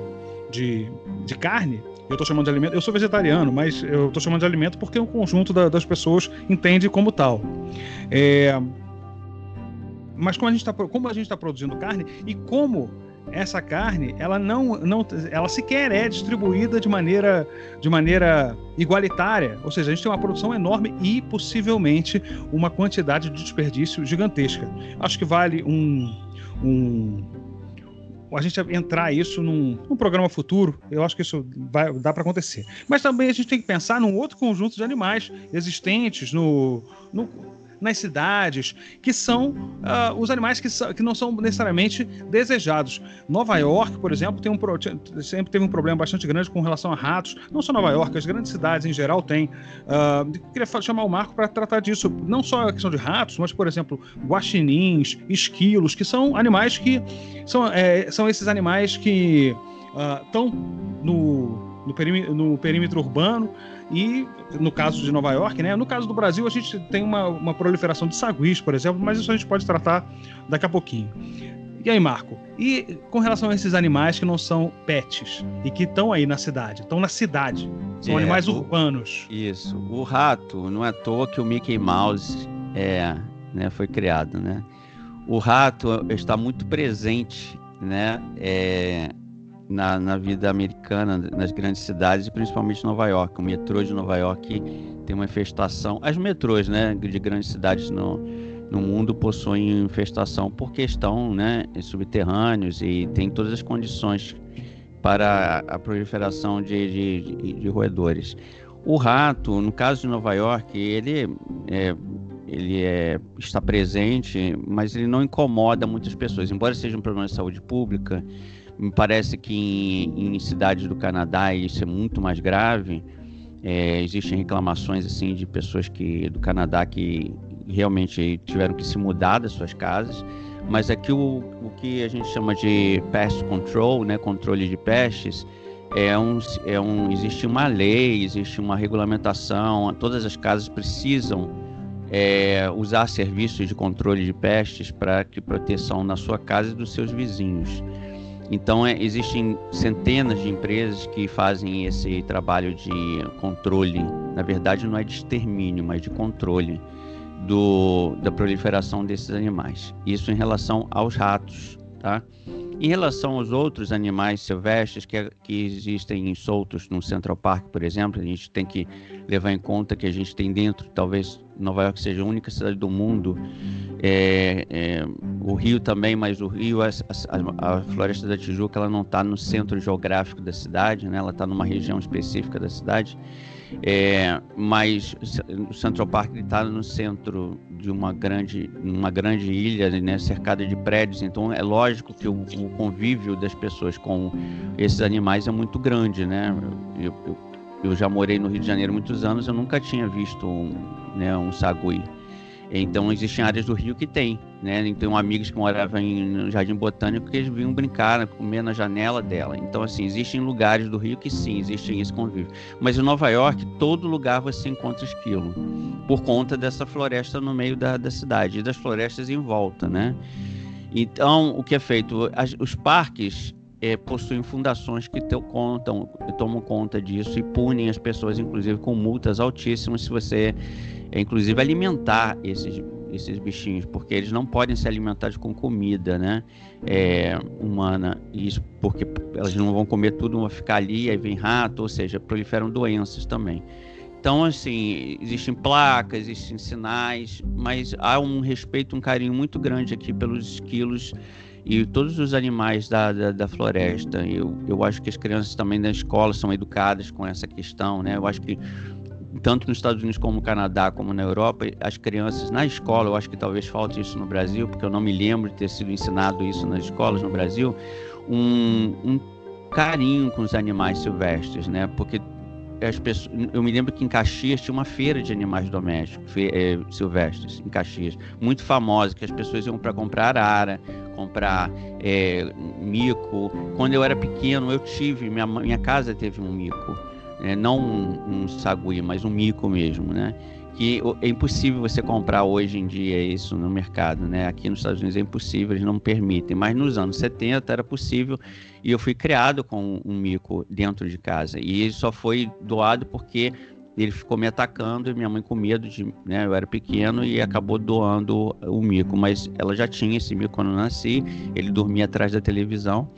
de, de carne, eu estou chamando de alimento, eu sou vegetariano, mas eu estou chamando de alimento porque o conjunto da, das pessoas entende como tal. É, mas como a gente está como a gente está produzindo carne e como essa carne ela não, não ela sequer é distribuída de maneira de maneira igualitária, ou seja, a gente tem uma produção enorme e possivelmente uma quantidade de desperdício gigantesca. Acho que vale um, um a gente entrar isso num, num, programa futuro, eu acho que isso vai dá para acontecer. Mas também a gente tem que pensar num outro conjunto de animais existentes no, no nas cidades, que são uh, os animais que, que, não são necessariamente desejados. Nova York, por exemplo, tem um, sempre teve um problema bastante grande com relação a ratos. Não só Nova York, as grandes cidades em geral têm. Uh, queria chamar o Marco para tratar disso. Não só a questão de ratos, mas, por exemplo, guaxinins, esquilos, que são animais que são, é, são esses animais que estão uh, no, no, no perímetro urbano e no caso de Nova York, né? No caso do Brasil, a gente tem uma, uma proliferação de saguis, por exemplo, mas isso a gente pode tratar daqui a pouquinho. E aí, Marco? E com relação a esses animais que não são pets e que estão aí na cidade, estão na cidade, são é, animais urbanos. Isso. O rato, não é à toa que o Mickey Mouse é, né, foi criado, né? O rato está muito presente, né? É, na, na vida americana, nas grandes cidades, principalmente Nova York. O metrô de Nova York tem uma infestação. As metrôs né, de grandes cidades no, no mundo possuem infestação por questão né, subterrâneos e tem todas as condições para a proliferação de, de, de roedores. o rato, no caso de Nova York, ele é, ele é, está presente, mas ele não incomoda muitas pessoas. Embora seja um problema de saúde pública, me parece que em, em cidades do Canadá isso é muito mais grave. É, existem reclamações assim de pessoas que do Canadá que realmente tiveram que se mudar das suas casas. Mas aqui o, o que a gente chama de pest control, né, controle de pestes, é um, é um, existe uma lei, existe uma regulamentação, todas as casas precisam é, usar serviços de controle de pestes para que proteção na sua casa e dos seus vizinhos. Então, é, existem centenas de empresas que fazem esse trabalho de controle. Na verdade, não é de extermínio, mas de controle do, da proliferação desses animais. Isso em relação aos ratos, tá? Em relação aos outros animais silvestres que, que existem soltos no Central Park, por exemplo, a gente tem que levar em conta que a gente tem dentro, talvez Nova York seja a única cidade do mundo, é, é, o Rio também, mas o Rio, a, a, a Floresta da Tijuca, ela não está no centro geográfico da cidade, né? ela está numa região específica da cidade. É, mas o Central Park está no centro de uma grande, uma grande ilha, né, cercada de prédios, então é lógico que o, o, convívio das pessoas com esses animais é muito grande, né? Eu, eu, eu, já morei no Rio de Janeiro muitos anos, eu nunca tinha visto um, né, um sagui. Então existem áreas do Rio que tem, né? Tem amigos que moravam no Jardim Botânico que eles vinham brincar, comer na janela dela. Então assim, existem lugares do Rio que sim, existem esse convívio. Mas em Nova York, todo lugar você encontra esquilo, por conta dessa floresta no meio da, da cidade e das florestas em volta, né? Então, o que é feito? As, os parques é, possuem fundações que te, contam, tomam conta disso e punem as pessoas, inclusive com multas altíssimas, se você é inclusive alimentar esses, esses bichinhos, porque eles não podem ser alimentados com comida, né? É, humana, isso porque elas não vão comer tudo, vão ficar ali, aí vem rato, ou seja, proliferam doenças também. Então, assim, existem placas, existem sinais, mas há um respeito, um carinho muito grande aqui pelos esquilos e todos os animais da, da, da, floresta. Eu, eu acho que as crianças também da escola são educadas com essa questão, né? Eu acho que tanto nos Estados Unidos como no Canadá, como na Europa, as crianças na escola, eu acho que talvez falte isso no Brasil, porque eu não me lembro de ter sido ensinado isso nas escolas no Brasil, um, um carinho com os animais silvestres, né? Porque as pessoas, eu me lembro que em Caxias tinha uma feira de animais domésticos, fe, é, silvestres, em Caxias, muito famosa, que as pessoas iam para comprar arara, comprar é, mico. Quando eu era pequeno, eu tive, minha, minha casa teve um mico é, não um, um sagui, mas um mico mesmo, né? Que é impossível você comprar hoje em dia isso no mercado, né? Aqui nos Estados Unidos é impossível, eles não permitem, mas nos anos 70 era possível e eu fui criado com um mico dentro de casa e ele só foi doado porque ele ficou me atacando e minha mãe com medo de, né, eu era pequeno e acabou doando o mico, mas ela já tinha esse mico quando eu nasci, ele dormia atrás da televisão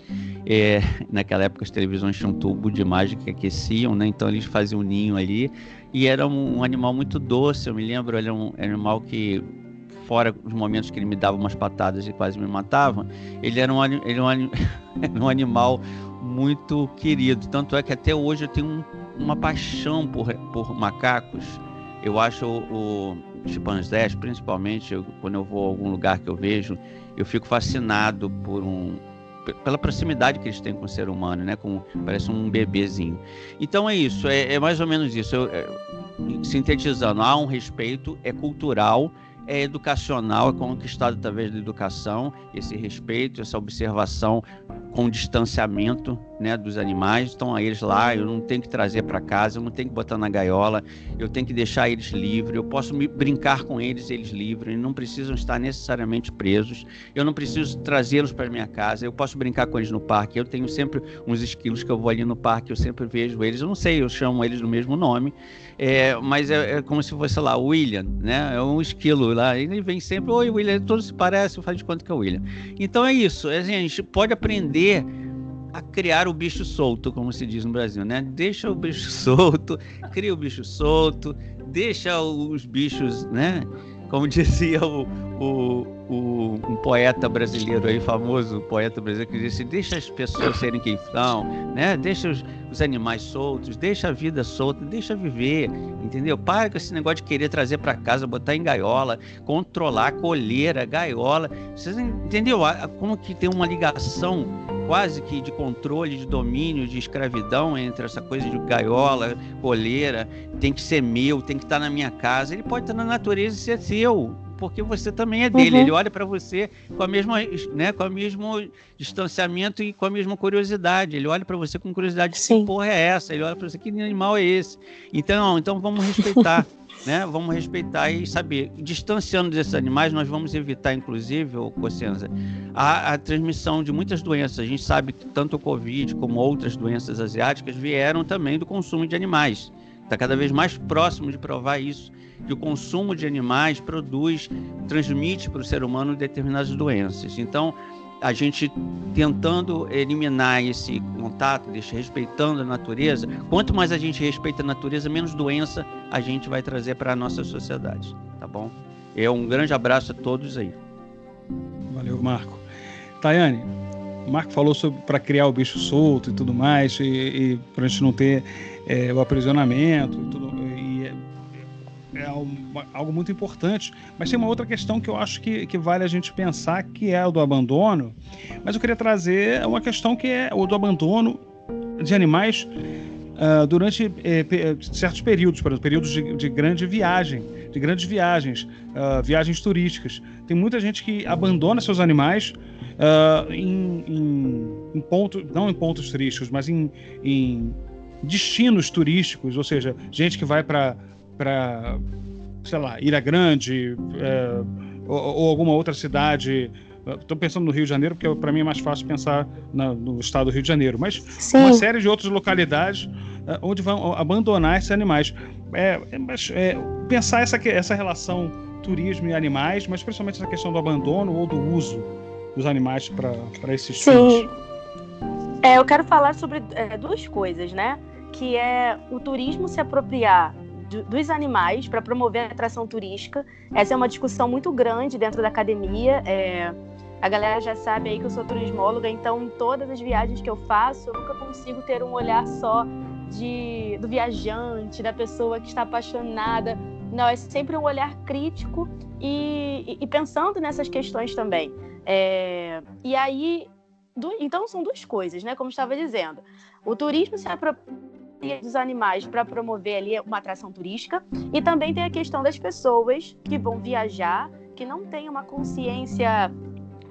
é, naquela época as televisões tinham um tubo de imagem que aqueciam, né? Então eles faziam um ninho ali. E era um, um animal muito doce, eu me lembro, ele era um, era um animal que fora os momentos que ele me dava umas patadas e quase me matava, ele era um, ele era um, era um animal muito querido. Tanto é que até hoje eu tenho um, uma paixão por, por macacos. Eu acho o, o chimpanzés, principalmente eu, quando eu vou a algum lugar que eu vejo, eu fico fascinado por um, pela proximidade que eles têm com o ser humano, né? Com, parece um bebezinho. Então é isso, é, é mais ou menos isso. Eu, é, sintetizando, há um respeito, é cultural é educacional, é conquistado através da educação, esse respeito, essa observação com distanciamento né, dos animais. Estão eles lá, eu não tenho que trazer para casa, eu não tenho que botar na gaiola, eu tenho que deixar eles livres, eu posso me brincar com eles, eles livres, não precisam estar necessariamente presos, eu não preciso trazê-los para minha casa, eu posso brincar com eles no parque. Eu tenho sempre uns esquilos que eu vou ali no parque, eu sempre vejo eles, eu não sei, eu chamo eles do mesmo nome, é, mas é, é, como se fosse lá, William, né? É um esquilo lá. Ele vem sempre, oi, William, todos se parecem, faz de conta que é o William. Então é isso, é assim, a gente pode aprender a criar o bicho solto, como se diz no Brasil, né? Deixa o bicho solto, cria o bicho solto, deixa os bichos, né? Como dizia o, o, o, um poeta brasileiro aí, famoso poeta brasileiro, que disse: deixa as pessoas serem quem são, né? deixa os, os animais soltos, deixa a vida solta, deixa viver, entendeu? Para com esse negócio de querer trazer para casa, botar em gaiola, controlar colheira, gaiola. Vocês entendeu? Como que tem uma ligação quase que de controle, de domínio, de escravidão entre essa coisa de gaiola, coleira, tem que ser meu, tem que estar na minha casa. Ele pode estar na natureza e ser seu, porque você também é dele. Uhum. Ele olha para você com a mesma, né, com o mesmo distanciamento e com a mesma curiosidade. Ele olha para você com curiosidade, Sim. que porra é essa? Ele olha para você, que animal é esse? Então, então vamos respeitar. né? Vamos respeitar e saber. Distanciando desses animais, nós vamos evitar, inclusive, o Cossenza, a, a, transmissão de muitas doenças. A gente sabe que tanto o Covid como outras doenças asiáticas vieram também do consumo de animais. Está cada vez mais próximo de provar isso, que o consumo de animais produz, transmite para o ser humano determinadas doenças. Então, a gente tentando eliminar esse contato, respeitando a natureza, quanto mais a gente respeita a natureza, menos doença a gente vai trazer para a nossa sociedade, tá bom? É um grande abraço a todos aí. Valeu, Marco. Tayane, o Marco falou sobre para criar o bicho solto e tudo mais, e, e para a gente não ter é, o aprisionamento e tudo, é algo muito importante. Mas tem uma outra questão que eu acho que, que vale a gente pensar, que é o do abandono. Mas eu queria trazer uma questão que é o do abandono de animais uh, durante eh, certos períodos, por exemplo, períodos de, de grande viagem, de grandes viagens, uh, viagens turísticas. Tem muita gente que abandona seus animais uh, em, em, em pontos, não em pontos turísticos, mas em, em destinos turísticos, ou seja, gente que vai para para, sei lá, Ilha Grande é, ou, ou, alguma outra cidade. Estou pensando no Rio de Janeiro, porque para mim é mais fácil pensar na, no estado do Rio de Janeiro, mas Sim. uma série de outras localidades é, onde vão abandonar esses animais. É, é é, pensar essa, essa relação turismo e animais, mas principalmente essa questão do abandono ou do uso dos animais para esses Sim. fins. É, eu quero falar sobre é, duas coisas, né? Que é o turismo se apropriar dos animais para promover a atração turística. Essa é uma discussão muito grande dentro da academia. É, a galera já sabe aí que eu sou turismóloga, então em todas as viagens que eu faço, eu nunca consigo ter um olhar só de, do viajante, da pessoa que está apaixonada. Não, é sempre um olhar crítico e, e, pensando nessas questões também. É, e aí, do, então são duas coisas, né? Como estava dizendo. O turismo se apropria dos animais para promover ali uma atração turística e também tem a questão das pessoas que vão viajar que não têm uma consciência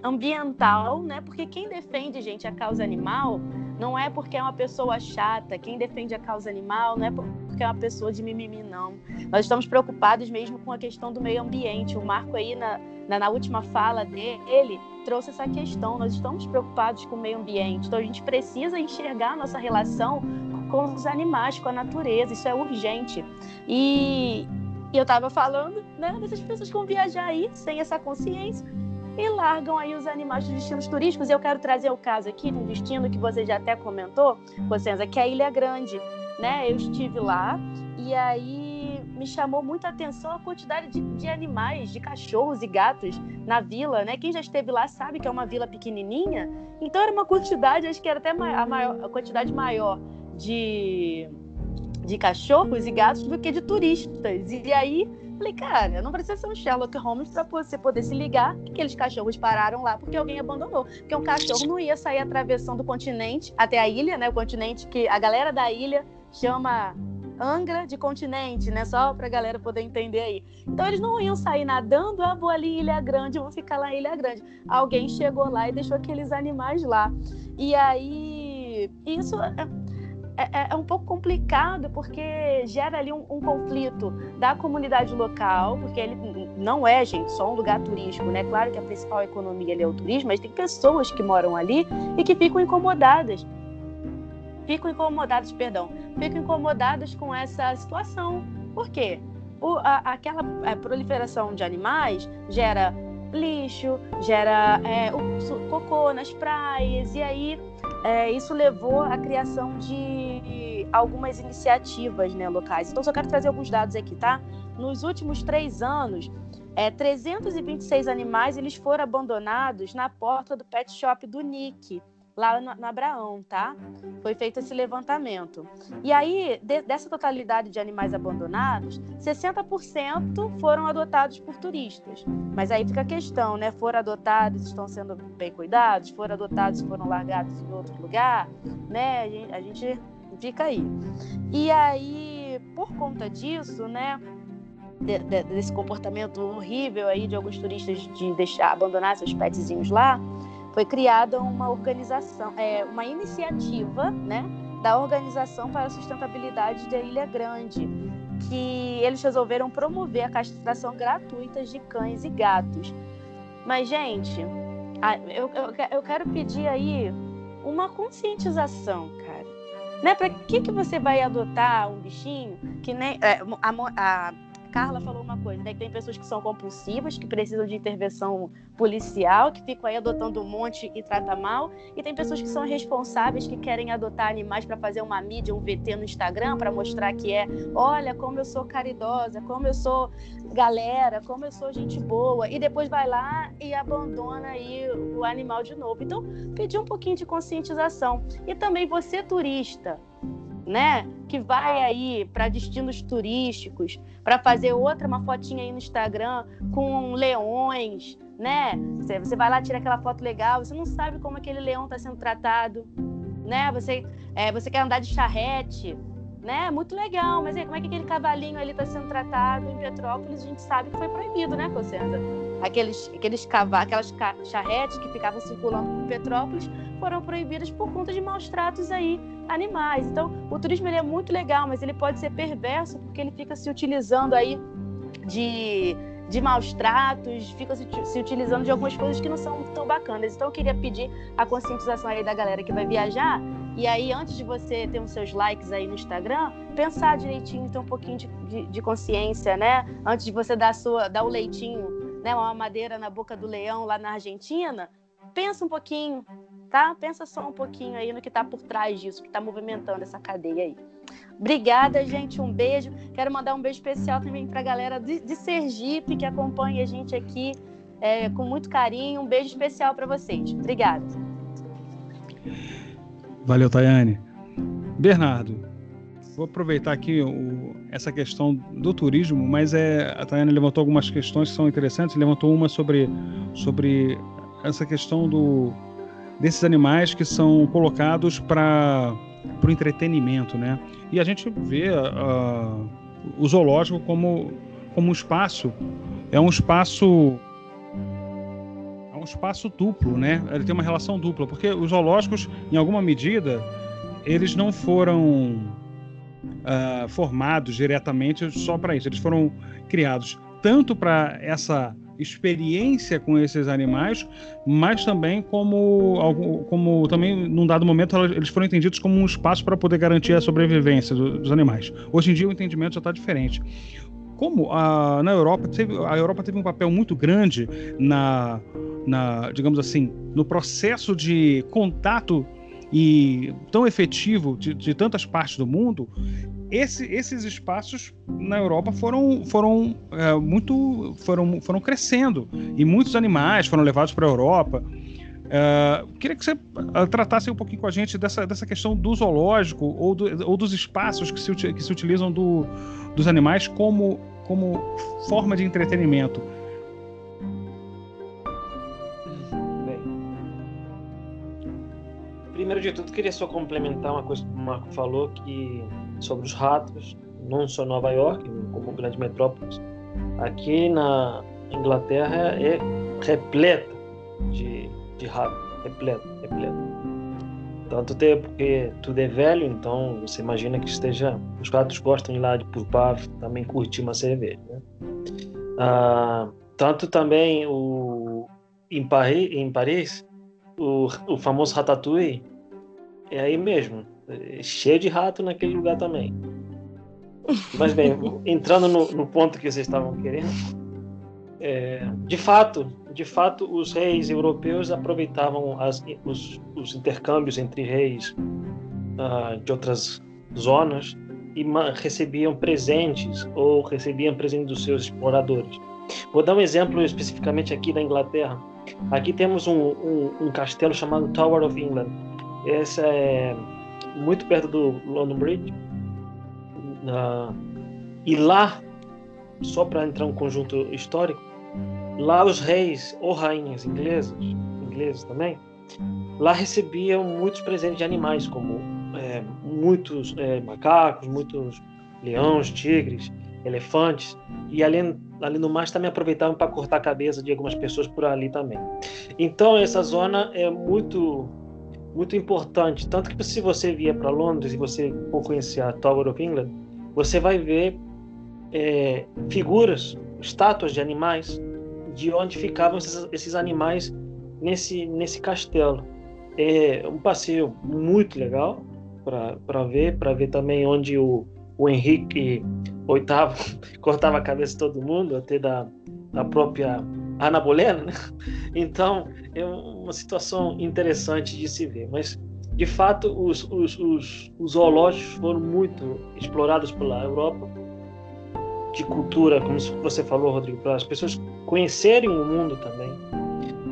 ambiental, né? Porque quem defende, gente, a causa animal não é porque é uma pessoa chata. Quem defende a causa animal não é porque é uma pessoa de mimimi, não. Nós estamos preocupados mesmo com a questão do meio ambiente. O Marco aí na, na, na última fala dele trouxe essa questão. Nós estamos preocupados com o meio ambiente. Então a gente precisa enxergar a nossa relação com os animais, com a natureza. Isso é urgente. E, e eu estava falando né, dessas pessoas que vão viajar aí sem essa consciência e largam aí os animais dos destinos turísticos. Eu quero trazer o caso aqui de um destino que você já até comentou, Cosenza, que é a Ilha Grande. Né? Eu estive lá e aí me chamou muita atenção a quantidade de, de, animais, de cachorros e gatos na vila, né? Quem já esteve lá sabe que é uma vila pequenininha, então era uma quantidade, acho que era até a, maior, a quantidade maior de, de cachorros e gatos do que de turistas. E aí, falei, cara, não precisa ser um Sherlock Holmes para você poder se ligar que aqueles cachorros pararam lá porque alguém abandonou. Porque um cachorro não ia sair atravessando o continente até a ilha, né? O continente que a galera da ilha chama Angra de continente, né? Só para a galera poder entender aí. Então eles não iam sair nadando, ah, vou ali Ilha Grande, vou ficar lá em Ilha Grande. Alguém chegou lá e deixou aqueles animais lá. E aí, isso é, é, é, é, um pouco complicado porque gera ali um, um, conflito da comunidade local, porque ele não é, gente, só um lugar turístico, né? Claro que a principal economia é o turismo, mas tem pessoas que moram ali e que ficam incomodadas. Ficam incomodadas, perdão, ficam incomodadas com essa situação. Por quê? O, a, aquela a proliferação de animais gera lixo, gera é, o cocô nas praias, e aí é, isso levou à criação de algumas iniciativas né, locais. Então, só quero trazer alguns dados aqui, tá? Nos últimos três anos, é, 326 animais eles foram abandonados na porta do pet shop do Nick, lá no, no Abraão, tá? Foi feito esse levantamento. E aí, de, dessa totalidade de animais abandonados, 60% foram adotados por turistas. Mas aí fica a questão, né? Foram adotados, estão sendo bem cuidados? Foram adotados, foram largados em outro lugar? Né? A gente, a gente fica aí. E aí, por conta disso, né? de, de, desse comportamento horrível aí de alguns turistas de deixar abandonar seus petzinhos lá, foi criada uma organização, é, uma iniciativa, né, da Organização para a Sustentabilidade da Ilha Grande, que eles resolveram promover a castração gratuita de cães e gatos. Mas, gente, eu, eu, eu quero pedir aí uma conscientização, cara. Né? Para que, que você vai adotar um bichinho que nem. É, a, a Carla falou uma coisa, né? Que tem pessoas que são compulsivas, que precisam de intervenção policial, que ficam aí adotando um monte e trata mal. E tem pessoas que são responsáveis, que querem adotar animais para fazer uma mídia, um VT no Instagram, para mostrar que é, olha como eu sou caridosa, como eu sou galera, como eu sou gente boa. E depois vai lá e abandona aí o animal de novo. Então, pedir um pouquinho de conscientização. E também você, turista, né? Que vai aí para destinos turísticos, para fazer outra, uma fotinha aí no Instagram com leões, né? Você, vai lá, tira aquela foto legal, você não sabe como aquele leão está sendo tratado, né? Você, é, você quer andar de charrete, né? Muito legal, mas aí, como é que aquele cavalinho ali está sendo tratado em Petrópolis? A gente sabe que foi proibido, né, Cossenza? Aqueles, aqueles cavalos, aquelas charretes que ficavam circulando por Petrópolis foram proibidas por conta de maus tratos aí animais. Então, o turismo ele é muito legal, mas ele pode ser perverso porque ele fica se utilizando aí de, de maus tratos, fica se, se utilizando de algumas coisas que não são tão bacanas. Então, eu queria pedir a conscientização aí da galera que vai viajar. E aí, antes de você ter os seus likes aí no Instagram, pensar direitinho, ter um pouquinho de, de, de consciência, né? Antes de você dar, sua, dar o leitinho, né? Uma madeira na boca do leão lá na Argentina, pensa um pouquinho, tá? Pensa só um pouquinho aí no que está por trás disso, que está movimentando essa cadeia aí. Obrigada, gente. Um beijo. Quero mandar um beijo especial também para a galera de, de, Sergipe que acompanha a gente aqui é, com muito carinho. Um beijo especial para vocês. Obrigada. Valeu, Tayane. Bernardo, vou aproveitar aqui o, essa questão do turismo, mas é, a Tayane levantou algumas questões que são interessantes. Levantou uma sobre, sobre essa questão do, desses animais que são colocados para o entretenimento, né? E a gente vê uh, o zoológico como, como um espaço, é um espaço espaço duplo, né? Ele tem uma relação dupla, porque os zoológicos, em alguma medida, eles não foram uh, formados diretamente só para isso, eles foram criados tanto para essa experiência com esses animais, mas também como, como também num dado momento eles foram entendidos como um espaço para poder garantir a sobrevivência dos animais. Hoje em dia o entendimento já está diferente. Como a, na Europa teve, a Europa teve um papel muito grande na, na, digamos assim, no processo de contato e tão efetivo de, de tantas partes do mundo, esse, esses espaços na Europa foram, foram é, muito foram, foram crescendo e muitos animais foram levados para a Europa. É, queria que você uh, tratasse um pouquinho com a gente dessa, dessa questão do zoológico ou, do, ou dos espaços que se, que se utilizam do, dos animais como, como forma de entretenimento. primeiro de tudo, queria só complementar uma coisa que o Marco falou que sobre os ratos, não só Nova York, como grande metrópole, aqui na Inglaterra é repleta de, de ratos, repleta, repleta. Tanto tempo porque tudo é velho, então você imagina que esteja. Os ratos gostam de ir lá de pulpar, também curtir uma cerveja. Né? Ah, tanto também o, em, Paris, em Paris o, o famoso Ratatouille é aí mesmo. É cheio de rato naquele lugar também. Mas bem, entrando no, no ponto que vocês estavam querendo, é, de fato, de fato, os reis europeus aproveitavam as, os, os, intercâmbios entre reis uh, de outras zonas e recebiam presentes ou recebiam presentes dos seus exploradores. Vou dar um exemplo especificamente aqui da Inglaterra. Aqui temos um, um, um castelo chamado Tower of England. Esse é muito perto do London Bridge. Uh, e lá, só para entrar um conjunto histórico, lá os reis ou rainhas ingleses, ingleses também, lá recebiam muitos presentes de animais, como é, muitos é, macacos, muitos leões, tigres, elefantes, e além, além do mais também aproveitavam para cortar a cabeça de algumas pessoas por ali também. Então essa zona é muito muito importante, tanto que se você vier para Londres e você for conhecer a Tower of England, você vai ver é, figuras, estátuas de animais, de onde ficavam esses, esses animais nesse nesse castelo. É um passeio muito legal para ver, para ver também onde o, o Henrique oitavo cortava a cabeça de todo mundo, até da, da própria Ana Bolena, né? Então, é uma situação interessante de se ver. Mas, de fato, os, os, os, os zoológicos foram muito explorados pela Europa, de cultura, como você falou, Rodrigo, para as pessoas conhecerem o mundo também.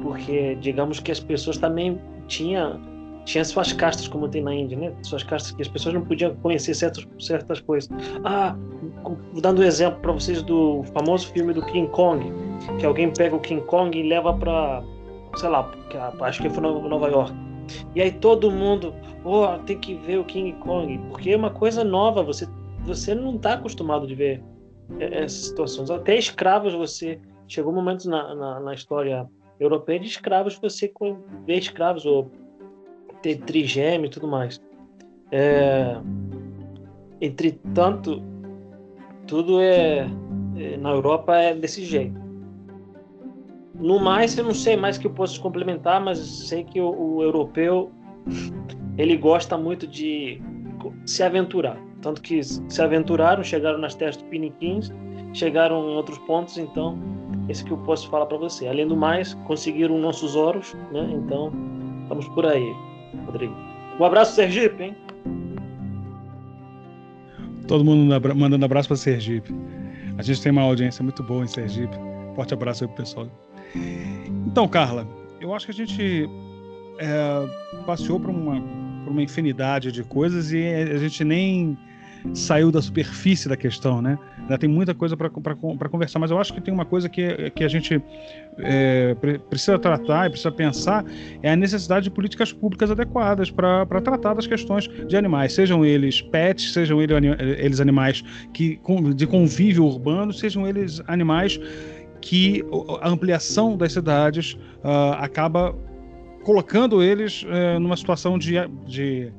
Porque, digamos que as pessoas também tinham tinha suas castas, como tem na Índia, né? Suas castas que as pessoas não podiam conhecer certas, certas coisas. Ah, dando um exemplo para vocês do famoso filme do King Kong, que alguém pega o King Kong e leva para, sei lá, acho que foi Nova York. E aí todo mundo, oh, tem que ver o King Kong, porque é uma coisa nova, você, você não está acostumado de ver essas situações. Até escravos você. Chegou momentos na, na, na história europeia de escravos, você vê escravos ou ter trigêmeo e tudo mais. É, entretanto, tudo é, é, na Europa é desse jeito. No mais, eu não sei mais que eu posso complementar, mas sei que o, o europeu ele gosta muito de se aventurar. Tanto que se aventuraram, chegaram nas terras Piniquins, chegaram em outros pontos, então esse que eu posso falar para você. Além do mais, conseguiram nossos oros, né? Então, estamos por aí. Rodrigo. Um abraço, Sergipe, hein? Todo mundo mandando abraço para Sergipe. A gente tem uma audiência muito boa em Sergipe. Forte abraço aí pro pessoal. Então, Carla, eu acho que a gente é, passeou por uma, por uma infinidade de coisas e a gente nem saiu da superfície da questão, né? Ainda tem muita coisa para conversar, mas eu acho que tem uma coisa que, que a gente é, precisa tratar e precisa pensar é a necessidade de políticas públicas adequadas para tratar das questões de animais, sejam eles pets, sejam eles animais que, de convívio urbano, sejam eles animais que a ampliação das cidades uh, acaba colocando eles uh, numa situação de, de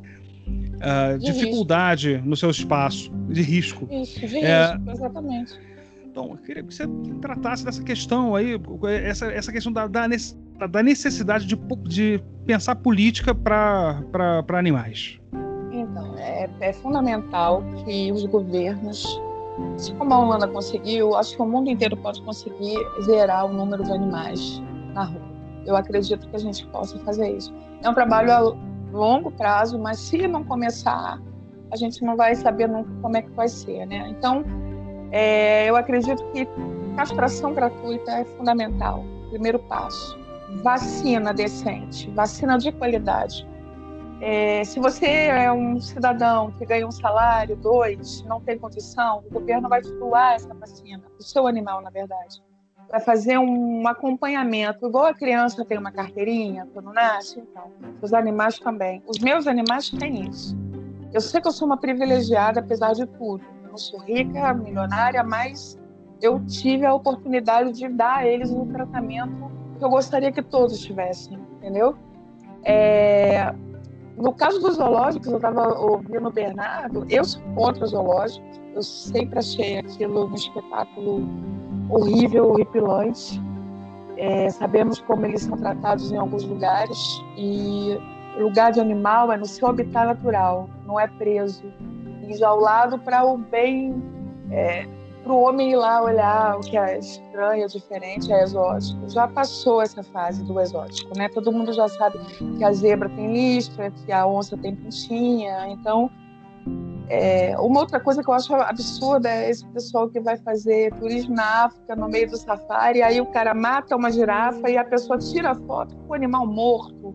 uh, dificuldade risco. no seu espaço, de risco. Isso, de é, risco, exatamente. Então, eu queria que você tratasse dessa questão aí, essa, essa questão da, da necessidade de, de pensar política para animais. Então, é, é, fundamental que os governos, se como a Holanda conseguiu, acho que o mundo inteiro pode conseguir zerar o número de animais na rua. Eu acredito que a gente possa fazer isso. É um trabalho longo prazo, mas se não começar, a gente não vai saber nunca como é que vai ser, né? Então, é, eu acredito que castração gratuita é fundamental, primeiro passo. Vacina decente, vacina de qualidade. É, se você é um cidadão que ganha um salário, dois, não tem condição, o governo vai doar essa vacina, o seu animal, na verdade para fazer um acompanhamento, igual a criança tem uma carteirinha quando nasce, então, os animais também. Os meus animais têm isso. Eu sei que eu sou uma privilegiada, apesar de tudo. Eu não sou rica, milionária, mas eu tive a oportunidade de dar a eles um tratamento que eu gostaria que todos tivessem, entendeu? É... No caso dos zoológicos, eu estava ouvindo o Bernardo, eu sou contra os zoológicos, eu sempre achei aquilo um espetáculo horrível, horripilante. É, sabemos como eles são tratados em alguns lugares e lugar de animal é no seu habitat natural, não é preso, enjaulado para o bem, é, para o homem ir lá olhar o que é estranho, é diferente, é exótico. Já passou essa fase do exótico, né? Todo mundo já sabe que a zebra tem listra, que a onça tem pintinha, então É, uma outra coisa que eu acho absurda é esse pessoal que vai fazer turismo na África, no meio do safari, aí o cara mata uma girafa e a pessoa tira a foto com o animal morto.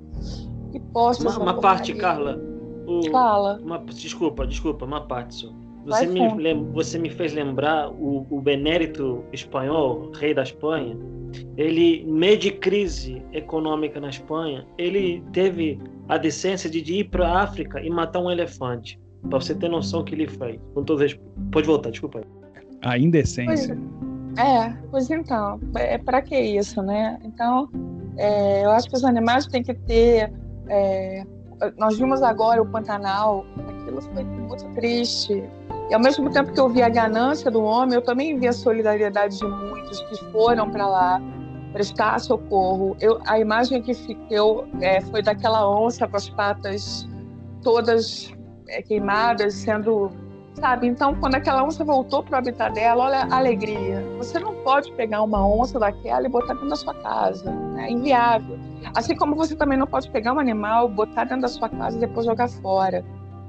Que posta Uma, uma parte, Carla. O, Fala. Uma, desculpa, desculpa, uma parte só. Você me, lem, você me fez lembrar o, o Benérito espanhol, rei da Espanha. Ele, meio de crise econômica na Espanha, ele teve a decência de ir para a África e matar um elefante. Para você ter noção do que ele fez. Com todo respeito. Pode voltar, desculpa aí. A indecência. Pois, é, pois então. É, para que isso, né? Então, é, eu acho que os animais têm que ter. É, nós vimos agora o Pantanal, aquilo foi muito triste. E ao mesmo tempo que eu vi a ganância do homem, eu também vi a solidariedade de muitos que foram para lá prestar socorro. Eu, a imagem que ficou é, foi daquela onça com as patas todas é, queimadas, sendo. Sabe? Então, quando aquela onça voltou para o habitat dela, olha a alegria. Você não pode pegar uma onça daquela e botar dentro da sua casa. Né? É inviável. Assim como você também não pode pegar um animal, botar dentro da sua casa e depois jogar fora.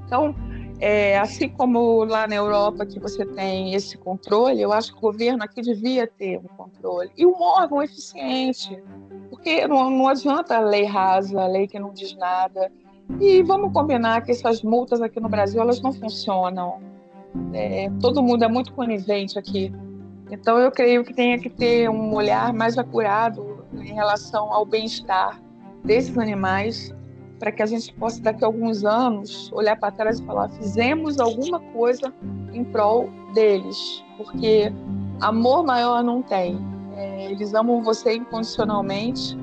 Então, é, assim como lá na Europa que você tem esse controle, eu acho que o governo aqui devia ter um controle e um órgão eficiente, porque não, não adianta a lei rasa, a lei que não diz nada. E vamos combinar que essas multas aqui no Brasil elas não funcionam. É, todo mundo é muito conivente aqui. Então eu creio que tenha que ter um olhar mais acurado em relação ao bem-estar desses animais, para que a gente possa daqui a alguns anos olhar para trás e falar fizemos alguma coisa em prol deles, porque amor maior não tem. É, eles amam você incondicionalmente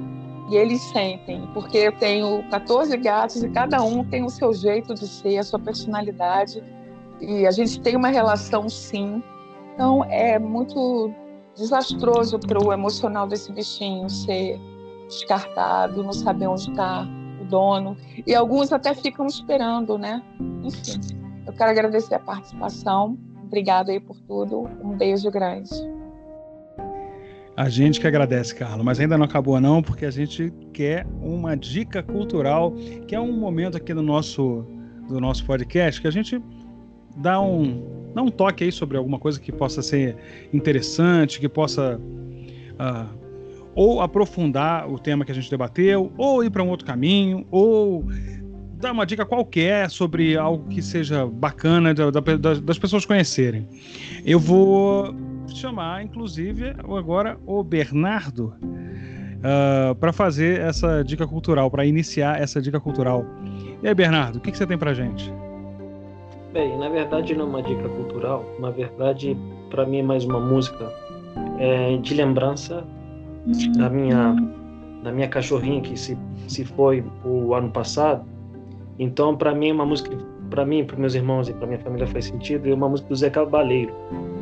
e eles sentem, porque eu tenho 14 gatos e cada um tem o seu jeito de ser, a sua personalidade, e a gente tem uma relação sim. Então é muito desastroso para o emocional desse bichinho ser descartado, não saber onde está o dono, e alguns até ficam esperando, né? Enfim, eu quero agradecer a participação. Obrigada aí por tudo. Um beijo grande. A gente que agradece, Carla, mas ainda não acabou não, porque a gente quer uma dica cultural, que é um momento aqui do nosso do nosso podcast que a gente dá um dá um toque aí sobre alguma coisa que possa ser interessante, que possa uh, ou aprofundar o tema que a gente debateu, ou ir para um outro caminho, ou dar uma dica qualquer sobre algo que seja bacana da, da, das pessoas conhecerem. Eu vou chamar, inclusive, agora o Bernardo uh, ah, para fazer essa dica cultural, para iniciar essa dica cultural. E aí, Bernardo, o que, que você tem para gente? Bem, na verdade não é uma dica cultural, na verdade, para mim é mais uma música é, de lembrança da minha da minha cachorrinha que se, se foi o ano passado. Então, para mim, é uma música para mim, para meus irmãos e para minha família faz sentido, é uma música do Zé Cabaleiro,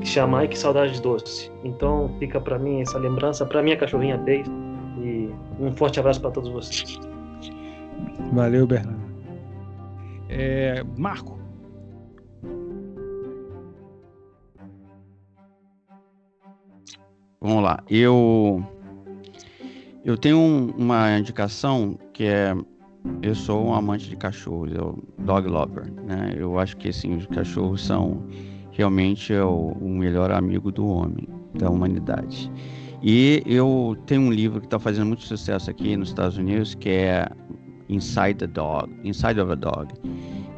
que chama Ai Que Saudade Doce. Então fica para mim essa lembrança, para minha cachorrinha Deise, e um forte abraço para todos vocês. Valeu, Bernardo. É, Marco. Vamos lá. Eu eu tenho uma indicação que é eu sou um amante de cachorros, eu dog lover, né? Eu acho que assim os cachorros são realmente é o, o melhor amigo do homem, da humanidade. E eu tenho um livro que está fazendo muito sucesso aqui nos Estados Unidos, que é Inside the Dog, Inside of a Dog,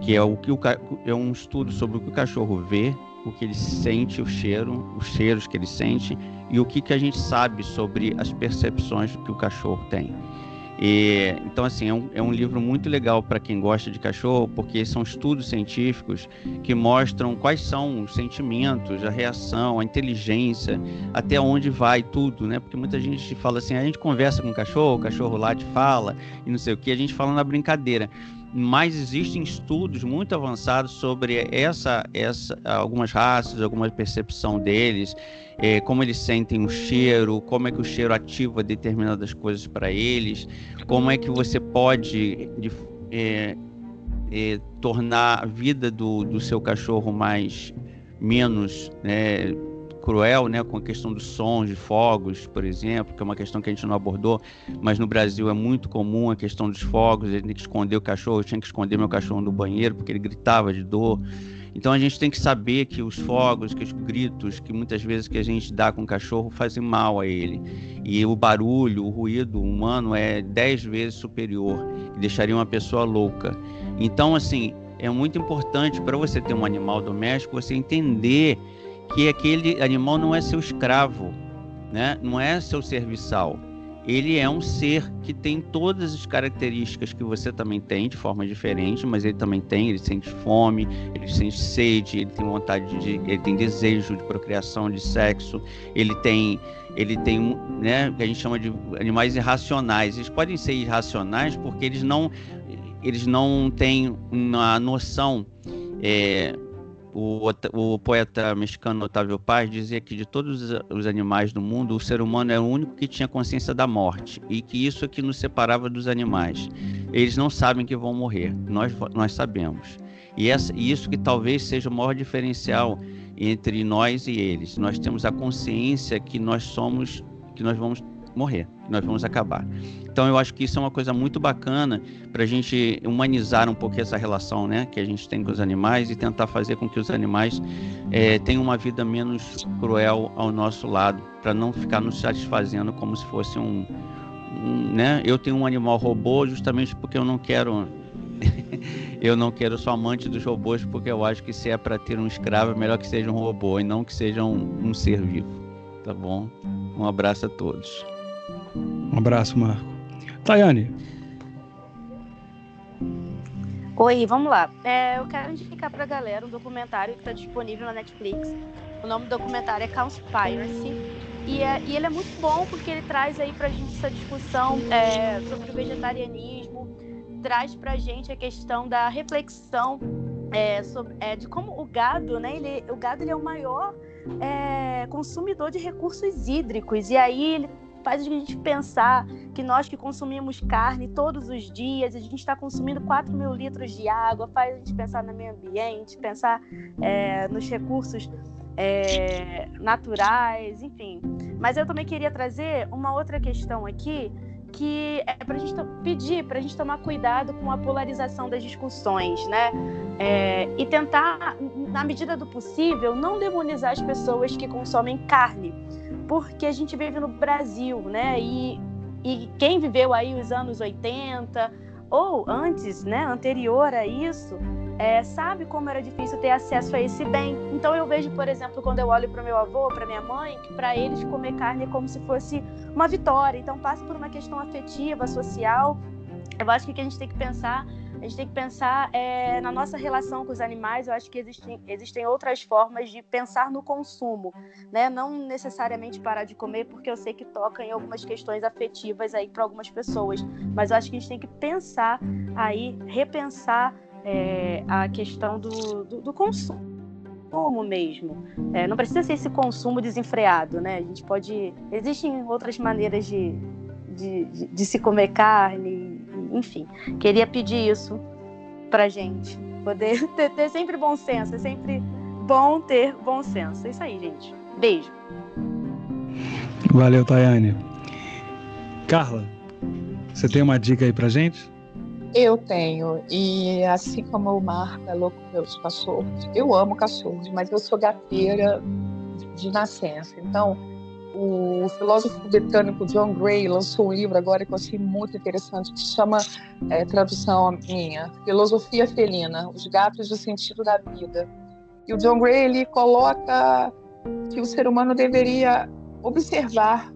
que é o que o, é um estudo sobre o que o cachorro vê, o que ele sente, o cheiro, os cheiros que ele sente e o que, que a gente sabe sobre as percepções que o cachorro tem. E, então, assim, é um, é um livro muito legal para quem gosta de cachorro, porque são estudos científicos que mostram quais são os sentimentos, a reação, a inteligência, até onde vai tudo, né? Porque muita gente fala assim, a gente conversa com o cachorro, o cachorro lá te fala e não sei o que, a gente fala na brincadeira mas existem estudos muito avançados sobre essa, essa algumas raças, alguma percepção deles, é, como eles sentem o cheiro, como é que o cheiro ativa determinadas coisas para eles, como é que você pode de, é, é, tornar a vida do, do seu cachorro mais menos né, cruel, né, com a questão dos sons de fogos, por exemplo, que é uma questão que a gente não abordou, mas no Brasil é muito comum a questão dos fogos, ele tem que esconder o cachorro, eu tinha que esconder meu cachorro no banheiro porque ele gritava de dor. Então a gente tem que saber que os fogos, que os gritos, que muitas vezes que a gente dá com o cachorro fazem mal a ele. E o barulho, o ruído humano é dez vezes superior, e deixaria uma pessoa louca. Então, assim, é muito importante para você ter um animal doméstico você entender que aquele animal não é seu escravo, né? não é seu serviçal ele é um ser que tem todas as características que você também tem, de forma diferente, mas ele também tem, ele sente fome, ele sente sede, ele tem vontade de, ele tem desejo de procriação, de sexo, ele tem, ele tem, né, que a gente chama de animais irracionais. Eles podem ser irracionais porque eles não, eles não têm uma noção é, o, o, poeta mexicano Otávio Paz dizia que de todos os animais do mundo, o ser humano é o único que tinha consciência da morte e que isso é que nos separava dos animais. Eles não sabem que vão morrer, nós, nós sabemos. E, essa, e isso que talvez seja o maior diferencial entre nós e eles. Nós temos a consciência que nós somos, que nós vamos morrer, nós vamos acabar. Então eu acho que isso é uma coisa muito bacana para a gente humanizar um pouco essa relação, né, que a gente tem com os animais e tentar fazer com que os animais é, tenham uma vida menos cruel ao nosso lado, para não ficar nos satisfazendo como se fosse um, um, né? Eu tenho um animal robô justamente porque eu não quero eu não quero sou amante dos robôs porque eu acho que se é para ter um escravo é melhor que seja um robô e não que seja um, um ser vivo, tá bom? Um abraço a todos. Um abraço, Marco. Tayane. Oi, vamos lá. É, eu quero indicar para a galera um documentário que está disponível na Netflix. O nome do documentário é Conspiracy. E, é, e ele é muito bom porque ele traz aí para a gente essa discussão é, sobre o vegetarianismo, traz para a gente a questão da reflexão é, sobre, é, de como o gado, né? Ele, o gado ele é o maior é, consumidor de recursos hídricos. E aí ele faz a gente pensar que nós que consumimos carne todos os dias, a gente está consumindo 4 mil litros de água, faz a gente pensar no meio ambiente, pensar é, nos recursos é, naturais, enfim. Mas eu também queria trazer uma outra questão aqui, que é para a gente pedir para a gente tomar cuidado com a polarização das discussões, né? É, e tentar, na medida do possível, não demonizar as pessoas que consomem carne porque a gente vive no Brasil, né? E, e quem viveu aí os anos 80 ou antes, né, anterior a isso, é, sabe como era difícil ter acesso a esse bem. Então eu vejo, por exemplo, quando eu olho para meu avô, para minha mãe, que para eles comer carne é como se fosse uma vitória. Então passa por uma questão afetiva, social. Eu acho que que a gente tem que pensar a gente tem que pensar é, na nossa relação com os animais. Eu acho que existem, existem outras formas de pensar no consumo, né? Não necessariamente parar de comer, porque eu sei que toca em algumas questões afetivas aí para algumas pessoas. Mas eu acho que a gente tem que pensar aí, repensar é, a questão do, do, do consumo consumo mesmo. É, não precisa ser esse consumo desenfreado, né? A gente pode. Existem outras maneiras de, de, de, de se comer carne, enfim. Queria pedir isso pra gente. Poder ter, ter, sempre bom senso. É sempre bom ter bom senso. É isso aí, gente. Beijo. Valeu, Tayane. Carla, você tem uma dica aí pra gente? Eu tenho, e assim como o Marco é louco pelos cachorros, eu amo cachorros, mas eu sou gateira de nascença. Então, o filósofo britânico John Gray lançou um livro agora que eu achei muito interessante, que se chama, é, tradução minha, Filosofia Felina, Os Gatos do Sentido da Vida. E o John Gray, ele coloca que o ser humano deveria observar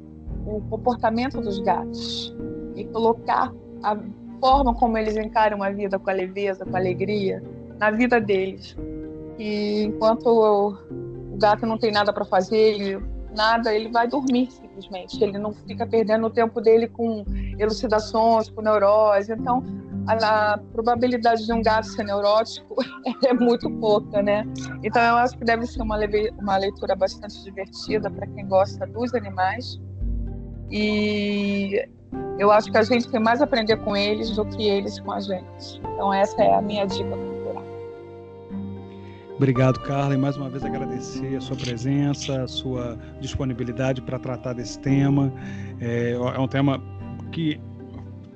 o comportamento dos gatos e colocar a forma como eles encaram a vida com a leveza, com a alegria, na vida deles. E enquanto o gato não tem nada para fazer, ele nada, ele vai dormir simplesmente. Ele não fica perdendo o tempo dele com elucidações, com neurose. Então, a, a probabilidade de um gato ser neurótico é muito pouca, né? Então, eu acho que deve ser uma, uma leitura bastante divertida para quem gosta dos animais. E eu acho que a gente tem mais a aprender com eles do que eles com a gente. Então, essa é a minha dica Obrigado, Carla, e mais uma vez agradecer a sua presença, a sua disponibilidade para tratar desse tema. É, é, um tema que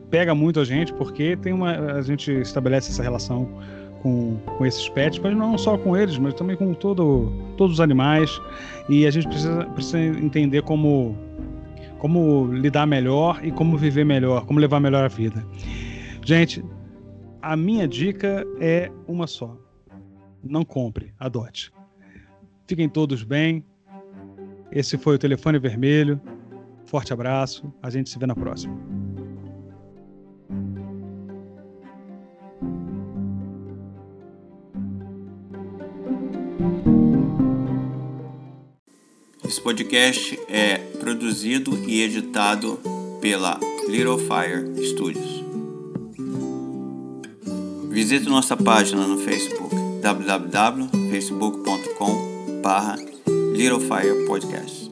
pega muito a gente, porque tem uma, a gente estabelece essa relação com, com esses pets, mas não só com eles, mas também com todo, todos os animais. E a gente precisa, precisa entender como, como lidar melhor e como viver melhor, como levar melhor a vida. Gente, a minha dica é uma só: não compre, adote. Fiquem todos bem. Esse foi o Telefone Vermelho. Forte abraço. A gente se vê na próxima. Esse podcast é produzido e editado pela Little Fire Studios. Visite nossa página no Facebook www.facebook.com